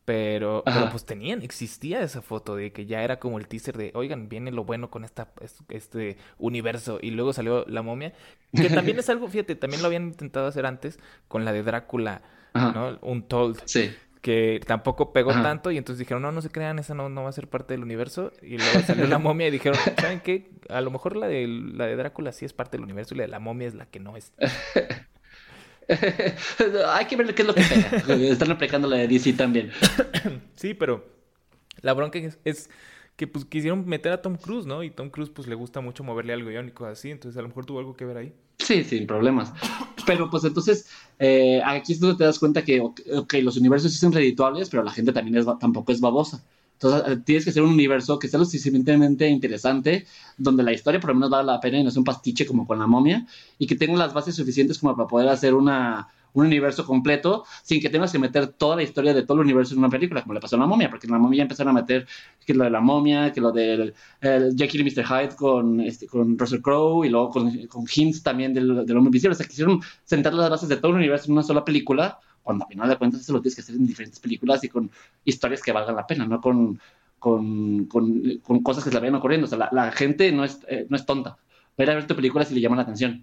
Pero, pero pues tenían, existía esa foto de que ya era como el teaser de, oigan, viene lo bueno con esta, es- este universo. Y luego salió la momia, que también es [LAUGHS] algo, fíjate, también lo habían intentado hacer antes con la de Drácula,
Ajá.
¿no? Un Told
Sí.
Que tampoco pegó
Ajá.
tanto y entonces dijeron, no, no se crean, esa no, no va a ser parte del universo. Y luego salió la momia y dijeron, ¿saben qué? A lo mejor la de, la de Drácula sí es parte del universo y la de la momia es la que no es. [LAUGHS]
Hay que ver qué es lo que pega. [LAUGHS] Están aplicando la de DC también.
Sí, pero la bronca es, es que pues quisieron meter a Tom Cruise, ¿no? Y Tom Cruise pues le gusta mucho moverle algo iónico así, entonces a lo mejor tuvo algo que ver ahí.
Sí, sin problemas. Pero pues entonces, eh, aquí es donde te das cuenta que, ok, los universos sí son redituables, pero la gente también es, tampoco es babosa. Entonces, eh, tienes que ser un universo que sea lo suficientemente interesante, donde la historia por lo menos vale la pena y no es un pastiche como con la momia, y que tenga las bases suficientes como para poder hacer una, un universo completo sin que tengas que meter toda la historia de todo el universo en una película, como le pasó a la momia, porque en la momia empezaron a meter que lo de la momia, que lo del el Jekyll y Mr. Hyde con, este, con Russell Crowe y luego con, con hints también del, del hombre invisible. O sea, quisieron sentar las bases de todo el universo en una sola película, cuando al final de cuentas eso lo tienes que hacer en diferentes películas y con historias que valgan la pena, no con, con, con, cosas que se le vayan ocurriendo. O sea, la, la gente no es, eh, no es tonta. Va a ver tu película si le llama la atención.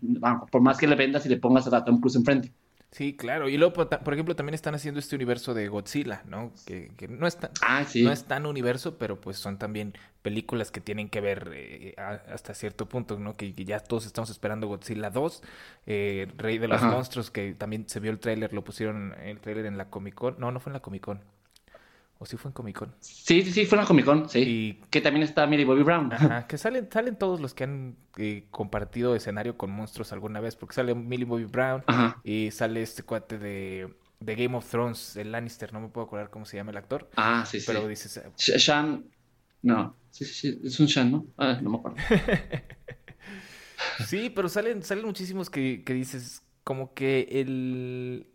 Por más que le vendas y le pongas a Tom Cruise enfrente.
Sí, claro. Y luego, por ta- por ejemplo, también están haciendo este universo de Godzilla, ¿no? Que, que no es tan,
Ah, sí.
no es tan universo, pero pues son también películas que tienen que ver eh, hasta cierto punto, ¿no? Que, que ya todos estamos esperando Godzilla 2, eh, Rey de los
Ajá.
Monstruos, que también se vio el tráiler, lo pusieron el tráiler en la Comic Con. No, no fue en la Comic Con. O sí fue en Comic Con.
Sí, sí, sí, fue una Comic Con, sí.
Y
Que también está Millie Bobby Brown.
Ajá, que salen, salen todos los que han eh, compartido escenario con monstruos alguna vez, porque sale Millie Bobby Brown
Ajá.
y sale este cuate de, de Game of Thrones, el Lannister, no me puedo acordar cómo se llama el actor,
Ah, sí, sí.
pero dices, eh,
Sh- Shan. No, sí, sí, sí, es un Shan, ¿no? Ah, no me acuerdo. [LAUGHS]
sí, pero salen, salen muchísimos que, que dices, como que el,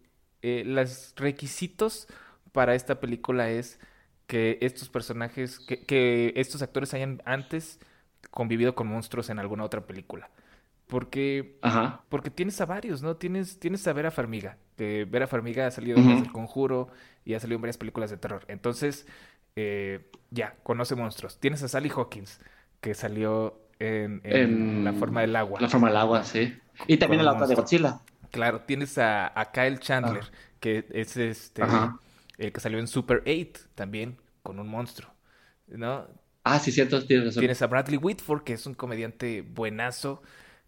eh, los requisitos para esta película es que estos personajes, que, que estos actores hayan antes convivido con monstruos en alguna otra película. Porque
Ajá.
Porque tienes a varios, ¿no? Tienes, tienes a Vera Farmiga. Que Vera Farmiga ha salido en El Conjuro y ha salido en varias películas de terror. Entonces, eh, ya, conoce monstruos. Tienes a Sally Hawkins, que salió en, en
En
La Forma del Agua.
La forma del agua, sí. Y también
Con
la otra de. Godzilla.
Claro, tienes a, a Kyle Chandler, que es este
Ajá.
El que salió en Super 8 también, con un monstruo, ¿no?
Ah, sí, cierto, tienes razón.
Tienes a Bradley Whitford, que es un comediante buenazo,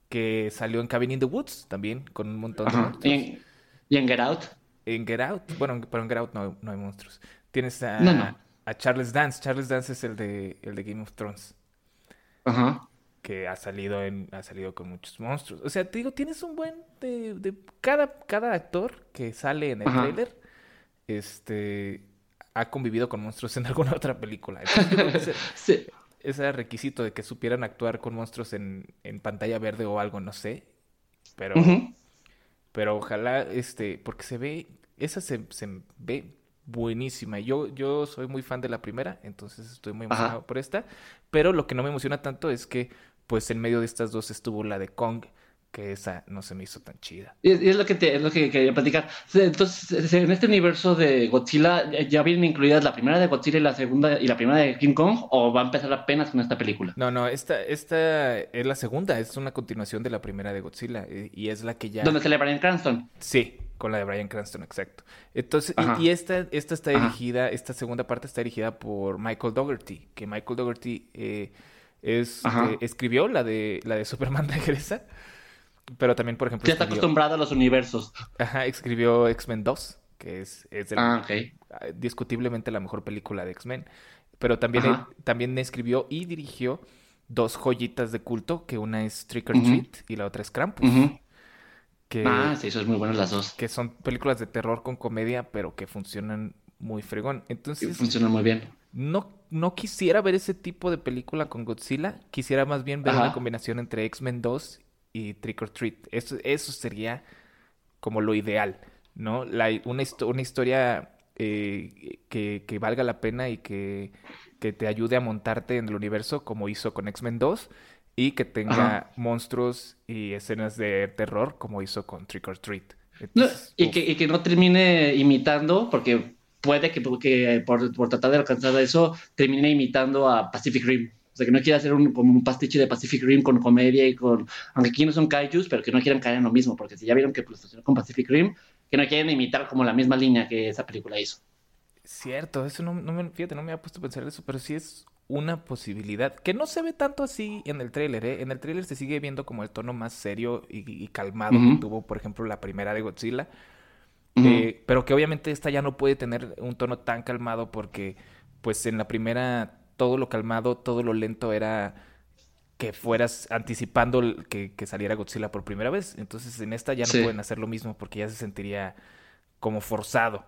que salió en Cabin in the Woods también, con un montón de monstruos.
¿Y en, y en Get Out?
En Get Out, bueno, pero en Get Out no, no hay monstruos. Tienes a,
No, no.
a Charles Dance. Charles Dance es el de, el de Game of Thrones,
Ajá.
que ha salido en, ha salido con muchos monstruos. O sea, te digo, tienes un buen de, de cada, cada actor que sale en el
Ajá.
trailer, este ha convivido con monstruos en alguna [LAUGHS] otra película. Entonces, ese, [LAUGHS]
Sí.
ese requisito de que supieran actuar con monstruos en, en pantalla verde o algo, no sé. Pero, pero ojalá, este, porque se ve, esa se, se ve buenísima. Yo, yo soy muy fan de la primera, entonces estoy muy
Ajá.
emocionado por esta. Pero lo que no me emociona tanto es que, pues, en medio de estas dos estuvo la de Kong, que esa no se me hizo tan chida.
Y es lo que te, es lo que quería platicar. Entonces, en este universo de Godzilla, ¿ya vienen incluidas la primera de Godzilla y la segunda y la primera de King Kong? ¿O va a empezar apenas con esta película?
No, no, esta, esta es la segunda, es una continuación de la primera de Godzilla, y es la que ya...
¿Dónde sale Bryan Cranston?
Sí, con la de Bryan Cranston, exacto. Entonces, y- esta, esta está
Ajá.
dirigida, esta segunda parte está dirigida por Michael Dougherty, que Michael Dougherty eh, es, eh, escribió la de, la de Superman regresa, pero también, por ejemplo,
Ya está
escribió,
acostumbrado a los universos.
ajá, escribió X-Men 2, que es, es el-
Ah,
ah, discutiblemente la mejor película de X-Men, pero también, él- también escribió y dirigió dos joyitas de culto, que una es Trick or. Treat y la otra es Krampus, que...
Ah, sí, eso es muy bueno las dos.
que son películas de terror con comedia, pero que funcionan muy fregón. Entonces,
Funcionan muy bien.
no, no quisiera ver ese tipo de película con Godzilla, quisiera más bien ver
Ajá.
una combinación entre X-Men 2 y Trick or Treat. Eso, eso sería como lo ideal, ¿no? La, una, histo- una historia eh, que, que valga la pena y que, que te ayude a montarte en el universo como hizo con X-Men 2 y que tenga
Ajá.
monstruos y escenas de terror como hizo con Trick or Treat.
No, y, que, y que no termine imitando, porque puede que, que por, por tratar de alcanzar eso termine imitando a Pacific Rim. O sea, que no quiera hacer un, como un pastiche de Pacific Rim con comedia y con... Aunque aquí no son kaijus, pero que no quieran caer en lo mismo, porque si ya vieron que pues, funcionó con Pacific Rim, que no quieren imitar como la misma línea que esa película hizo.
Cierto, eso no, no me, fíjate, no me había puesto a pensar eso, pero sí es una posibilidad, que no se ve tanto así en el tráiler, ¿eh? En el tráiler se sigue viendo como el tono más serio y, y calmado que tuvo, por ejemplo, la primera de Godzilla. Eh, pero que obviamente esta ya no puede tener un tono tan calmado porque, pues, en la primera todo lo calmado, todo lo lento era que fueras anticipando que, que saliera Godzilla por primera vez, entonces en esta ya no
Sí.
pueden hacer lo mismo porque ya se sentiría como forzado.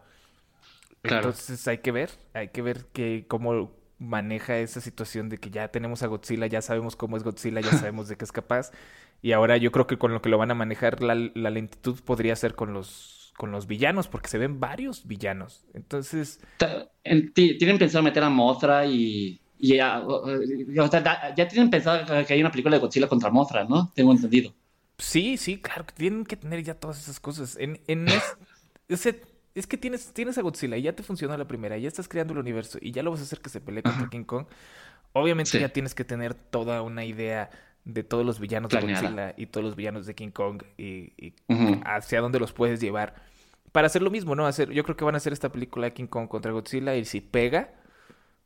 Claro.
Entonces hay que ver, hay que ver que cómo maneja esa situación de que ya tenemos a Godzilla, ya sabemos cómo es Godzilla, ya [LAUGHS] sabemos de qué es capaz. Y ahora yo creo que con lo que lo van a manejar la, la lentitud podría ser con los, con los villanos, porque se ven varios villanos. Entonces,
Tienen pensado meter a Mothra y... y ya, o- o sea, da- ya tienen pensado que hay una película de Godzilla contra Mothra, ¿no? Tengo entendido.
sí, sí, claro, que tienen que tener ya todas esas cosas. En, en es, [LAUGHS] ese- es que tienes, tienes a Godzilla y ya te funcionó la primera, ya estás creando el universo y ya lo vas a hacer que se pelee contra. King Kong. Obviamente
Sí.
ya tienes que tener toda una idea de todos los villanos de. Godzilla y todos los villanos de King Kong y, hacia dónde los puedes llevar. Para hacer lo mismo, ¿no? Hacer, yo creo que van a hacer esta película de King Kong contra Godzilla y si pega,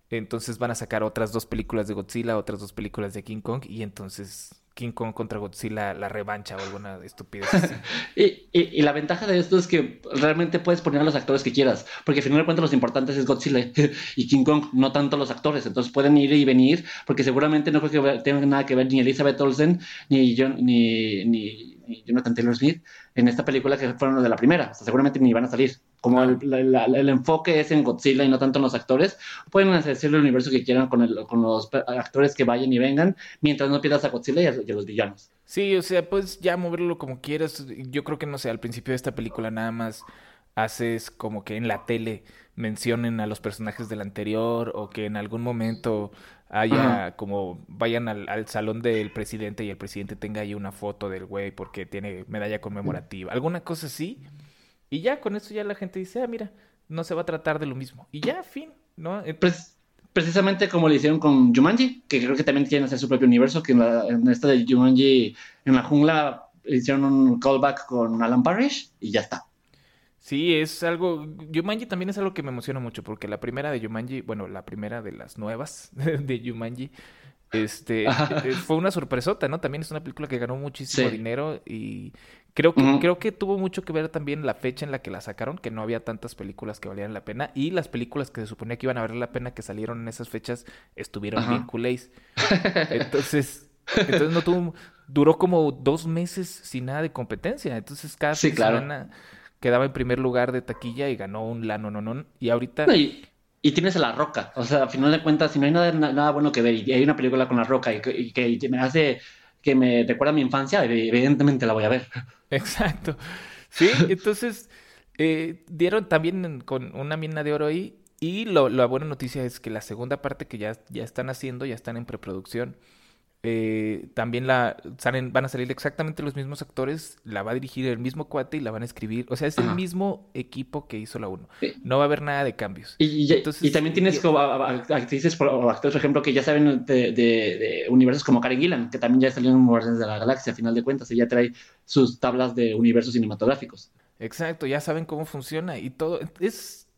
entonces van a sacar otras dos películas de Godzilla, otras dos películas de King Kong y entonces King Kong contra Godzilla la revancha o alguna estupidez. [LAUGHS]
Y, y- y la ventaja de esto es que realmente puedes poner a los actores que quieras, porque al final de cuentas los importantes es Godzilla [LAUGHS] y King Kong, no tanto los actores, entonces pueden ir y venir, porque seguramente no creo que ve- tenga nada que ver ni Elizabeth Olsen ni, John, ni, ni, ni Jonathan Taylor Smith en esta película que fueron los de la primera, o sea, seguramente ni van a salir. Como el, la- la- el enfoque es en Godzilla y no tanto en los actores, pueden hacer el universo que quieran con, el- con los actores que vayan y vengan, mientras no pierdas a Godzilla y a, y a los villanos.
Sí, o sea, pues ya moverlo como quieras. Yo creo que no sé, al principio de esta película nada más haces como que en la tele mencionen a los personajes del anterior o que en algún momento haya
Ajá.
como vayan al, al salón del presidente y el presidente tenga ahí una foto del güey porque tiene medalla conmemorativa, alguna cosa así. Y ya con eso ya la gente dice, ah, mira, no se va a tratar de lo mismo. Y ya, fin, ¿no?
Pues, precisamente como lo hicieron con Jumanji, que creo que también quieren hacer su propio universo, que en, la, en esta de Jumanji, en la jungla, hicieron un callback con Alan Parrish y ya está.
Sí, es algo. Yumanji también es algo que me emociona mucho, porque la primera de Yumanji, bueno, la primera de las nuevas [LAUGHS] de Yumanji, este, eh, fue una sorpresota, ¿no? También es una película que ganó muchísimo dinero y creo que, creo que tuvo mucho que ver también la fecha en la que la sacaron, que no había tantas películas que valieran la pena y las películas que se suponía que iban a valer la pena que salieron en esas fechas estuvieron bien culés. [LAUGHS] Entonces, entonces no tuvo, duró como dos meses sin nada de competencia. Entonces cada semana quedaba en primer lugar de taquilla y ganó un lano no, no. Y ahorita
y tienes a La Roca. O sea, a final de cuentas, si no hay nada, nada bueno que ver y hay una película con La Roca y, que me hace, que me recuerda a mi infancia, evidentemente la voy a ver. [LAUGHS]
Exacto. Sí, entonces eh, dieron también con una mina de oro ahí. Y lo, la buena noticia es que la segunda parte que ya, ya están haciendo, ya están en preproducción. Eh, también la salen, van a salir exactamente los mismos actores, la va a dirigir el mismo cuate y la van a escribir. O sea, es el mismo equipo que hizo la 1. No va a haber nada de cambios.
Y, y también tienes como actrices por, o actores, por ejemplo, que ya saben de, universos como Karen Gillan, que también ya salió en Guardianes de la Galaxia, a final de cuentas. Ella trae sus tablas de universos cinematográficos.
Exacto, ya saben cómo funciona y todo. Es,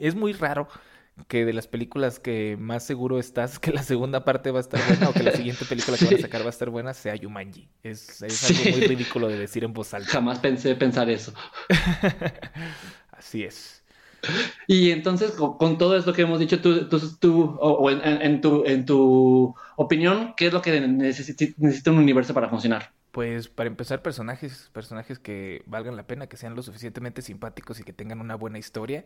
es muy raro que de las películas que más seguro estás [LAUGHS] que la segunda parte va a estar buena o que la [LAUGHS] siguiente película que van a sacar va a estar buena sea Yumanji. Es, es algo muy ridículo de decir en voz alta.
Jamás pensé pensar eso. [LAUGHS]
Así es.
Y entonces, con, todo esto que hemos dicho, tú, tú, o, en, tu, en tu opinión, ¿qué es lo que necesita un universo para funcionar?
Pues para empezar, personajes, personajes que valgan la pena, que sean lo suficientemente simpáticos y que tengan una buena historia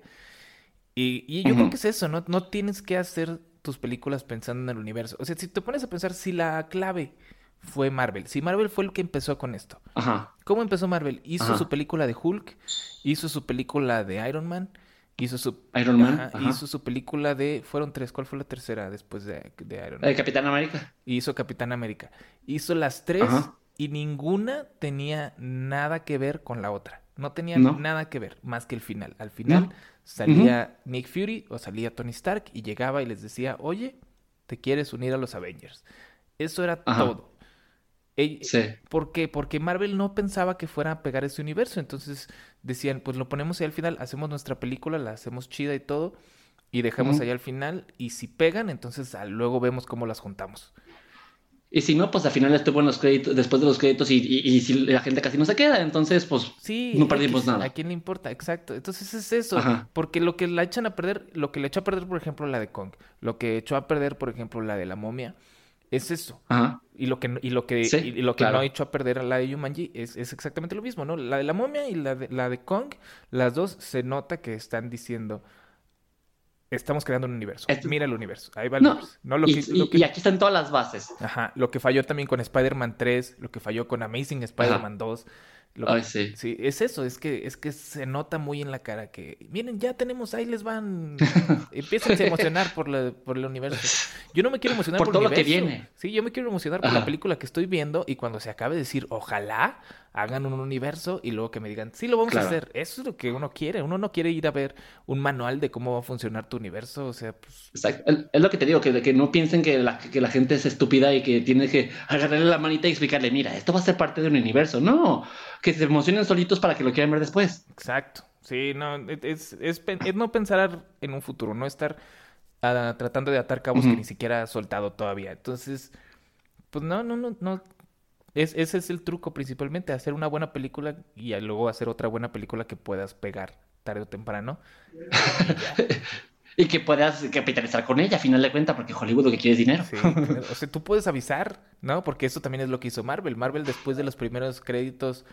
y, yo creo que es eso, ¿no? No tienes que hacer tus películas pensando en el universo. O sea, si te pones a pensar si la clave fue Marvel, si Marvel fue el que empezó con esto. Ajá. ¿Cómo empezó Marvel? Hizo su película de Hulk, hizo su película de Iron Man, hizo su...
Iron Man.
Hizo su película de... Fueron tres, ¿cuál fue la tercera después de, Iron
Man? Capitán América.
Hizo Capitán América. Hizo las tres y ninguna tenía nada que ver con la otra. No tenía nada que ver, más que el final. Al final salía Nick Fury o salía Tony Stark y llegaba y les decía, oye, ¿te quieres unir a los Avengers? Eso era todo. sí. ¿Por qué? Porque Marvel no pensaba que fuera a pegar ese universo. Entonces decían, pues lo ponemos ahí al final, hacemos nuestra película, la hacemos chida y todo, y dejamos ahí al final. Y si pegan, entonces ah, luego vemos cómo las juntamos.
Y si no, pues al final estuvo en los créditos, después de los créditos y, y, si la gente casi no se queda, entonces pues sí, no perdimos nada.
¿A quién le importa? Exacto. Entonces es eso. Porque lo que la echan a perder, lo que le echó a perder, por ejemplo, la de Kong, lo que echó a perder, por ejemplo, la de la momia, es eso. Ajá. Y lo que, y lo que, y lo que no echó a perder a la de Yumanji es, es, exactamente lo mismo, ¿no? La de la momia y la de, la de Kong, las dos se nota que están diciendo estamos creando un universo. Mira el universo. Ahí va el universo.
No, lo que, y, aquí están todas las bases.
Ajá. Lo que falló también con Spider-Man 3, lo que falló con Amazing Spider-Man 2. Ay, sí. sí. es eso, es que, es que se nota muy en la cara que, miren, ya tenemos, ahí les van, [LAUGHS] empiezan a emocionar por, la, por el universo. Yo no me quiero emocionar por,
todo lo que viene.
Sí, yo me quiero emocionar por la película que estoy viendo y cuando se acabe decir, ojalá hagan un universo y luego que me digan, sí, lo vamos a hacer. Eso es lo que uno quiere. Uno no quiere ir a ver un manual de cómo va a funcionar tu universo. O sea, pues...
Es lo que te digo, que, que no piensen que la, que la gente es estúpida y que tiene que agarrarle la manita y explicarle, mira, esto va a ser parte de un universo. No, que se emocionen solitos para que lo quieran ver después.
Exacto. Sí, no, es, es, es no pensar en un futuro, no estar ah, tratando de atar cabos que ni siquiera ha soltado todavía. Entonces, pues no, no, no, no ese es el truco principalmente, hacer una buena película y luego hacer otra buena película que puedas pegar tarde o temprano. [LAUGHS]
Y, que puedas capitalizar con ella, a final de cuentas, porque Hollywood lo que quiere es dinero.
o sea, tú puedes avisar, ¿no? Porque eso también es lo que hizo Marvel. Marvel después de los primeros créditos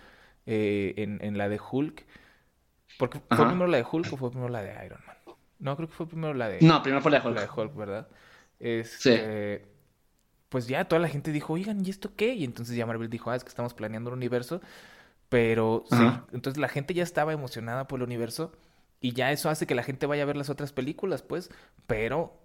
eh, en, la de Hulk, porque ¿fue primero la de Hulk o fue primero la de Iron Man? No, creo que fue primero la de...
No, primero fue la de Hulk.
La de Hulk, ¿verdad? Este, sí pues ya toda la gente dijo, oigan, ¿y esto qué? Y entonces ya Marvel dijo, ah, es que estamos planeando un universo. Pero sí, entonces la gente ya estaba emocionada por el universo y ya eso hace que la gente vaya a ver las otras películas, pues, pero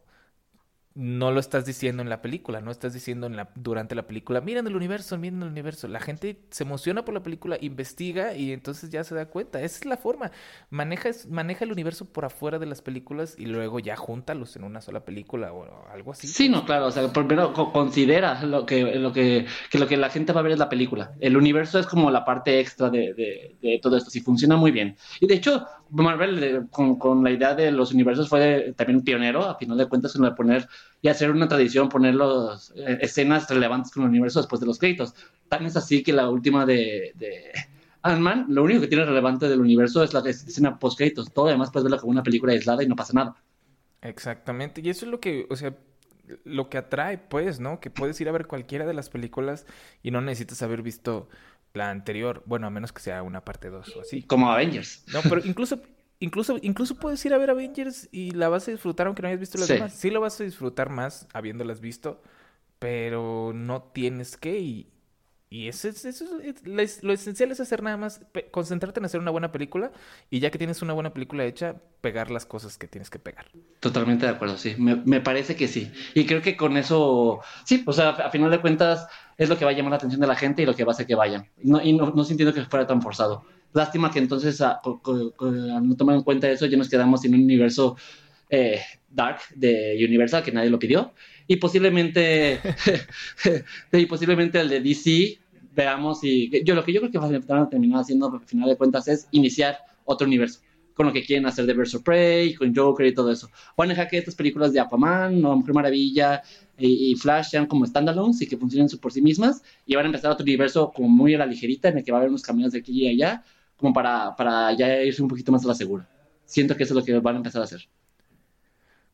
no lo estás diciendo en la película, no estás diciendo en la, durante la película, miren el universo, miren el universo. La gente se emociona por la película, investiga y entonces ya se da cuenta. Esa es la forma. Maneja, maneja el universo por afuera de las películas y luego ya júntalos en una sola película o algo así.
Sí, no, claro. O sea, primero considera lo que, lo que, que lo que la gente va a ver es la película. El universo es como la parte extra de, de, de todo esto. Sí, funciona muy bien. Y de hecho, Marvel eh, con, con, la idea de los universos fue también pionero, a final de cuentas, en lo de poner y hacer una tradición, poner las eh, escenas relevantes con el universo después de los créditos. Tan es así que la última de, de Ant-Man, lo único que tiene relevante del universo es la escena post créditos. Todo demás puedes verlo como una película aislada y no pasa nada.
Exactamente, y eso es lo que, o sea, lo que atrae, pues, ¿no? Que puedes ir a ver cualquiera de las películas y no necesitas haber visto la anterior, bueno, a menos que sea una parte 2 o así.
Como Avengers.
No, pero incluso, incluso, incluso puedes ir a ver Avengers y la vas a disfrutar aunque no hayas visto las sí. demás. Sí lo vas a disfrutar más habiéndolas visto, pero no tienes que y, y eso, es, eso es, lo esencial es hacer nada más, concentrarte en hacer una buena película y ya que tienes una buena película hecha, pegar las cosas que tienes que pegar.
Totalmente de acuerdo, sí, me, parece que sí. Y creo que con eso, sí, o sea, a final de cuentas es lo que va a llamar la atención de la gente y lo que va a hacer que vayan. No, y no, no sintiendo que fuera tan forzado. Lástima que entonces, a no tomar en cuenta eso, ya nos quedamos en un universo eh, dark de Universal que nadie lo pidió. Y posiblemente, [LAUGHS] [LAUGHS] y posiblemente el de DC, veamos y yo lo que yo creo que van a terminar haciendo al final de cuentas es iniciar otro universo con lo que quieren hacer de of Prey, con Joker y todo eso. Van a dejar que estas películas de Aquaman, no, Mujer Maravilla y, y, Flash sean como standalones y que funcionen por sí mismas y van a empezar otro universo como muy a la ligerita en el que va a haber unos caminos de aquí y allá como para, para ya irse un poquito más a la segura. Siento que eso es lo que van a empezar a hacer.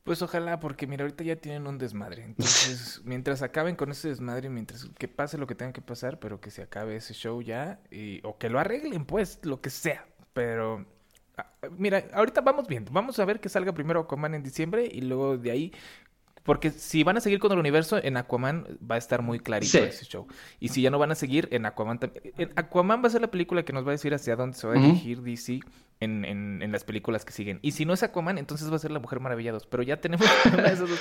Pues ojalá, porque mira, ahorita ya tienen un desmadre. Entonces, [LAUGHS] mientras acaben con ese desmadre, mientras que pase lo que tenga que pasar, pero que se acabe ese show ya, y, o que lo arreglen, pues, lo que sea. Pero, mira, ahorita vamos viendo. Vamos a ver que salga primero Aquaman en diciembre y luego de ahí porque si van a seguir con el universo, en Aquaman va a estar muy clarito sí. ese show. Y si ya no van a seguir, en Aquaman también. Aquaman va a ser la película que nos va a decir hacia dónde se va a dirigir uh -huh. DC en, en, en, las películas que siguen. Y si no es Aquaman, entonces va a ser La Mujer Maravilla 2. Pero ya tenemos una de dos.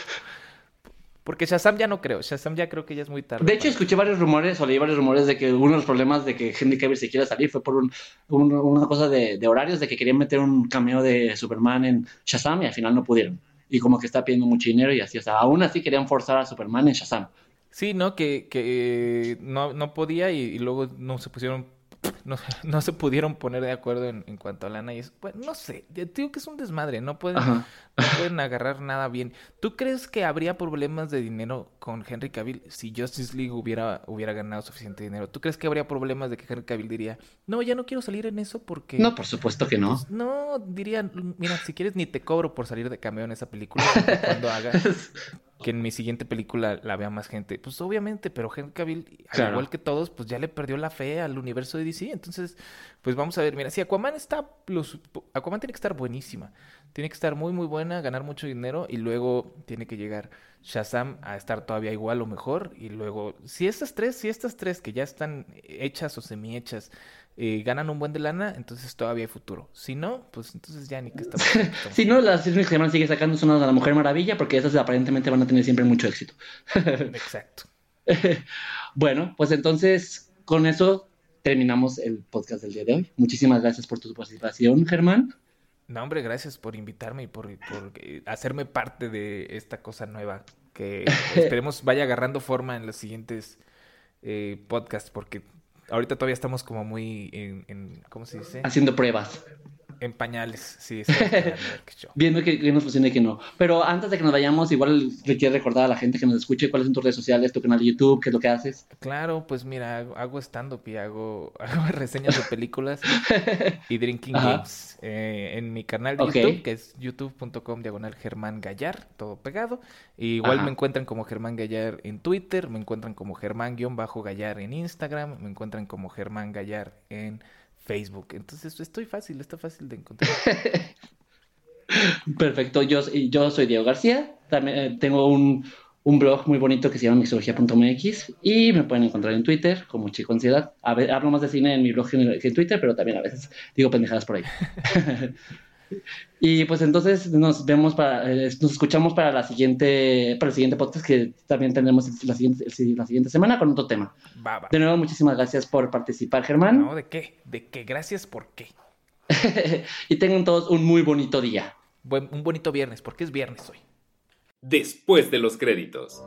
Porque Shazam ya no creo. Shazam ya creo que ya es muy tarde.
De hecho, escuché varios rumores, o leí varios rumores de que uno de los problemas de que Henry Cavill se quiera salir fue por un, un, una cosa de, de horarios, de que querían meter un cameo de Superman en Shazam y al final no pudieron y como que está pidiendo mucho dinero y así, o sea, aún así querían forzar a Superman en Shazam.
Sí, ¿no? Que, que no, no podía y, y, luego no se pusieron, no, no se pudieron poner de acuerdo en, en cuanto a lana y eso. Pues, no sé, digo que es un desmadre, no pueden, no pueden agarrar nada bien. ¿Tú crees que habría problemas de dinero con Henry Cavill si Justice League hubiera, hubiera ganado suficiente dinero? ¿Tú crees que habría problemas de que Henry Cavill diría, no, ya no quiero salir en eso porque...
No, por supuesto que no.
Pues, no, diría, mira, si quieres ni te cobro por salir de cameo en esa película [LAUGHS] cuando haga [LAUGHS] que en mi siguiente película la vea más gente. Pues obviamente, pero Henry Cavill, al claro. igual que todos, pues ya le perdió la fe al universo de DC. Entonces, pues vamos a ver. Mira, si Aquaman está... Los, Aquaman tiene que estar buenísima. Tiene que estar muy, muy buena, ganar mucho dinero y luego tiene que llegar Shazam a estar todavía igual o mejor. Y luego, si estas tres, si estas tres que ya están hechas o semi-hechas eh, ganan un buen de lana, entonces todavía hay futuro. Si no, pues entonces ya ni que estamos. [LAUGHS]
si no, las series que sigue sacando son las de la Mujer Maravilla, porque esas aparentemente van a tener siempre mucho éxito. [LAUGHS]
Exacto. [LAUGHS]
bueno, pues entonces con eso terminamos el podcast del día de hoy. Muchísimas gracias por tu participación, Germán.
No, hombre, gracias por invitarme y por, por hacerme parte de esta cosa nueva que esperemos vaya agarrando forma en los siguientes eh, podcasts, porque ahorita todavía estamos como muy en, en ¿cómo se dice?
Haciendo pruebas.
En pañales, sí. [LAUGHS]
Viendo que, que, nos funciona y que no. Pero antes de que nos vayamos, igual le quiero recordar a la gente que nos escuche cuáles son tus redes sociales, tu canal de YouTube, qué es lo que haces.
Claro, pues mira, hago, hago stand-up y hago, [LAUGHS] hago, reseñas de películas y drinking games eh, en mi canal de okay. YouTube, que es youtube.com diagonal Germán Gallar, todo pegado. Y igual Ajá. me encuentran como Germán Gallar en Twitter, me encuentran como Germán-Gallar en Instagram, me encuentran como Germán Gallar en Facebook. Entonces estoy fácil, está fácil de encontrar. [LAUGHS]
Perfecto, yo, yo soy Diego García, también eh, tengo un, un, blog muy bonito que se llama mixología.mx y me pueden encontrar en Twitter como Chico Ansiedad. A ver, hablo más de cine en mi blog que en Twitter, pero también a veces digo pendejadas por ahí. [LAUGHS] Y pues entonces nos vemos para, eh, nos escuchamos para la siguiente, para el siguiente podcast que también tenemos la siguiente, la siguiente semana con otro tema.
Va, va.
De nuevo, muchísimas gracias por participar, Germán.
No, ¿de qué? ¿De qué? Gracias, ¿por qué? [LAUGHS]
y tengan todos un muy bonito día.
Buen- un bonito viernes, porque es viernes hoy.
Después de los créditos.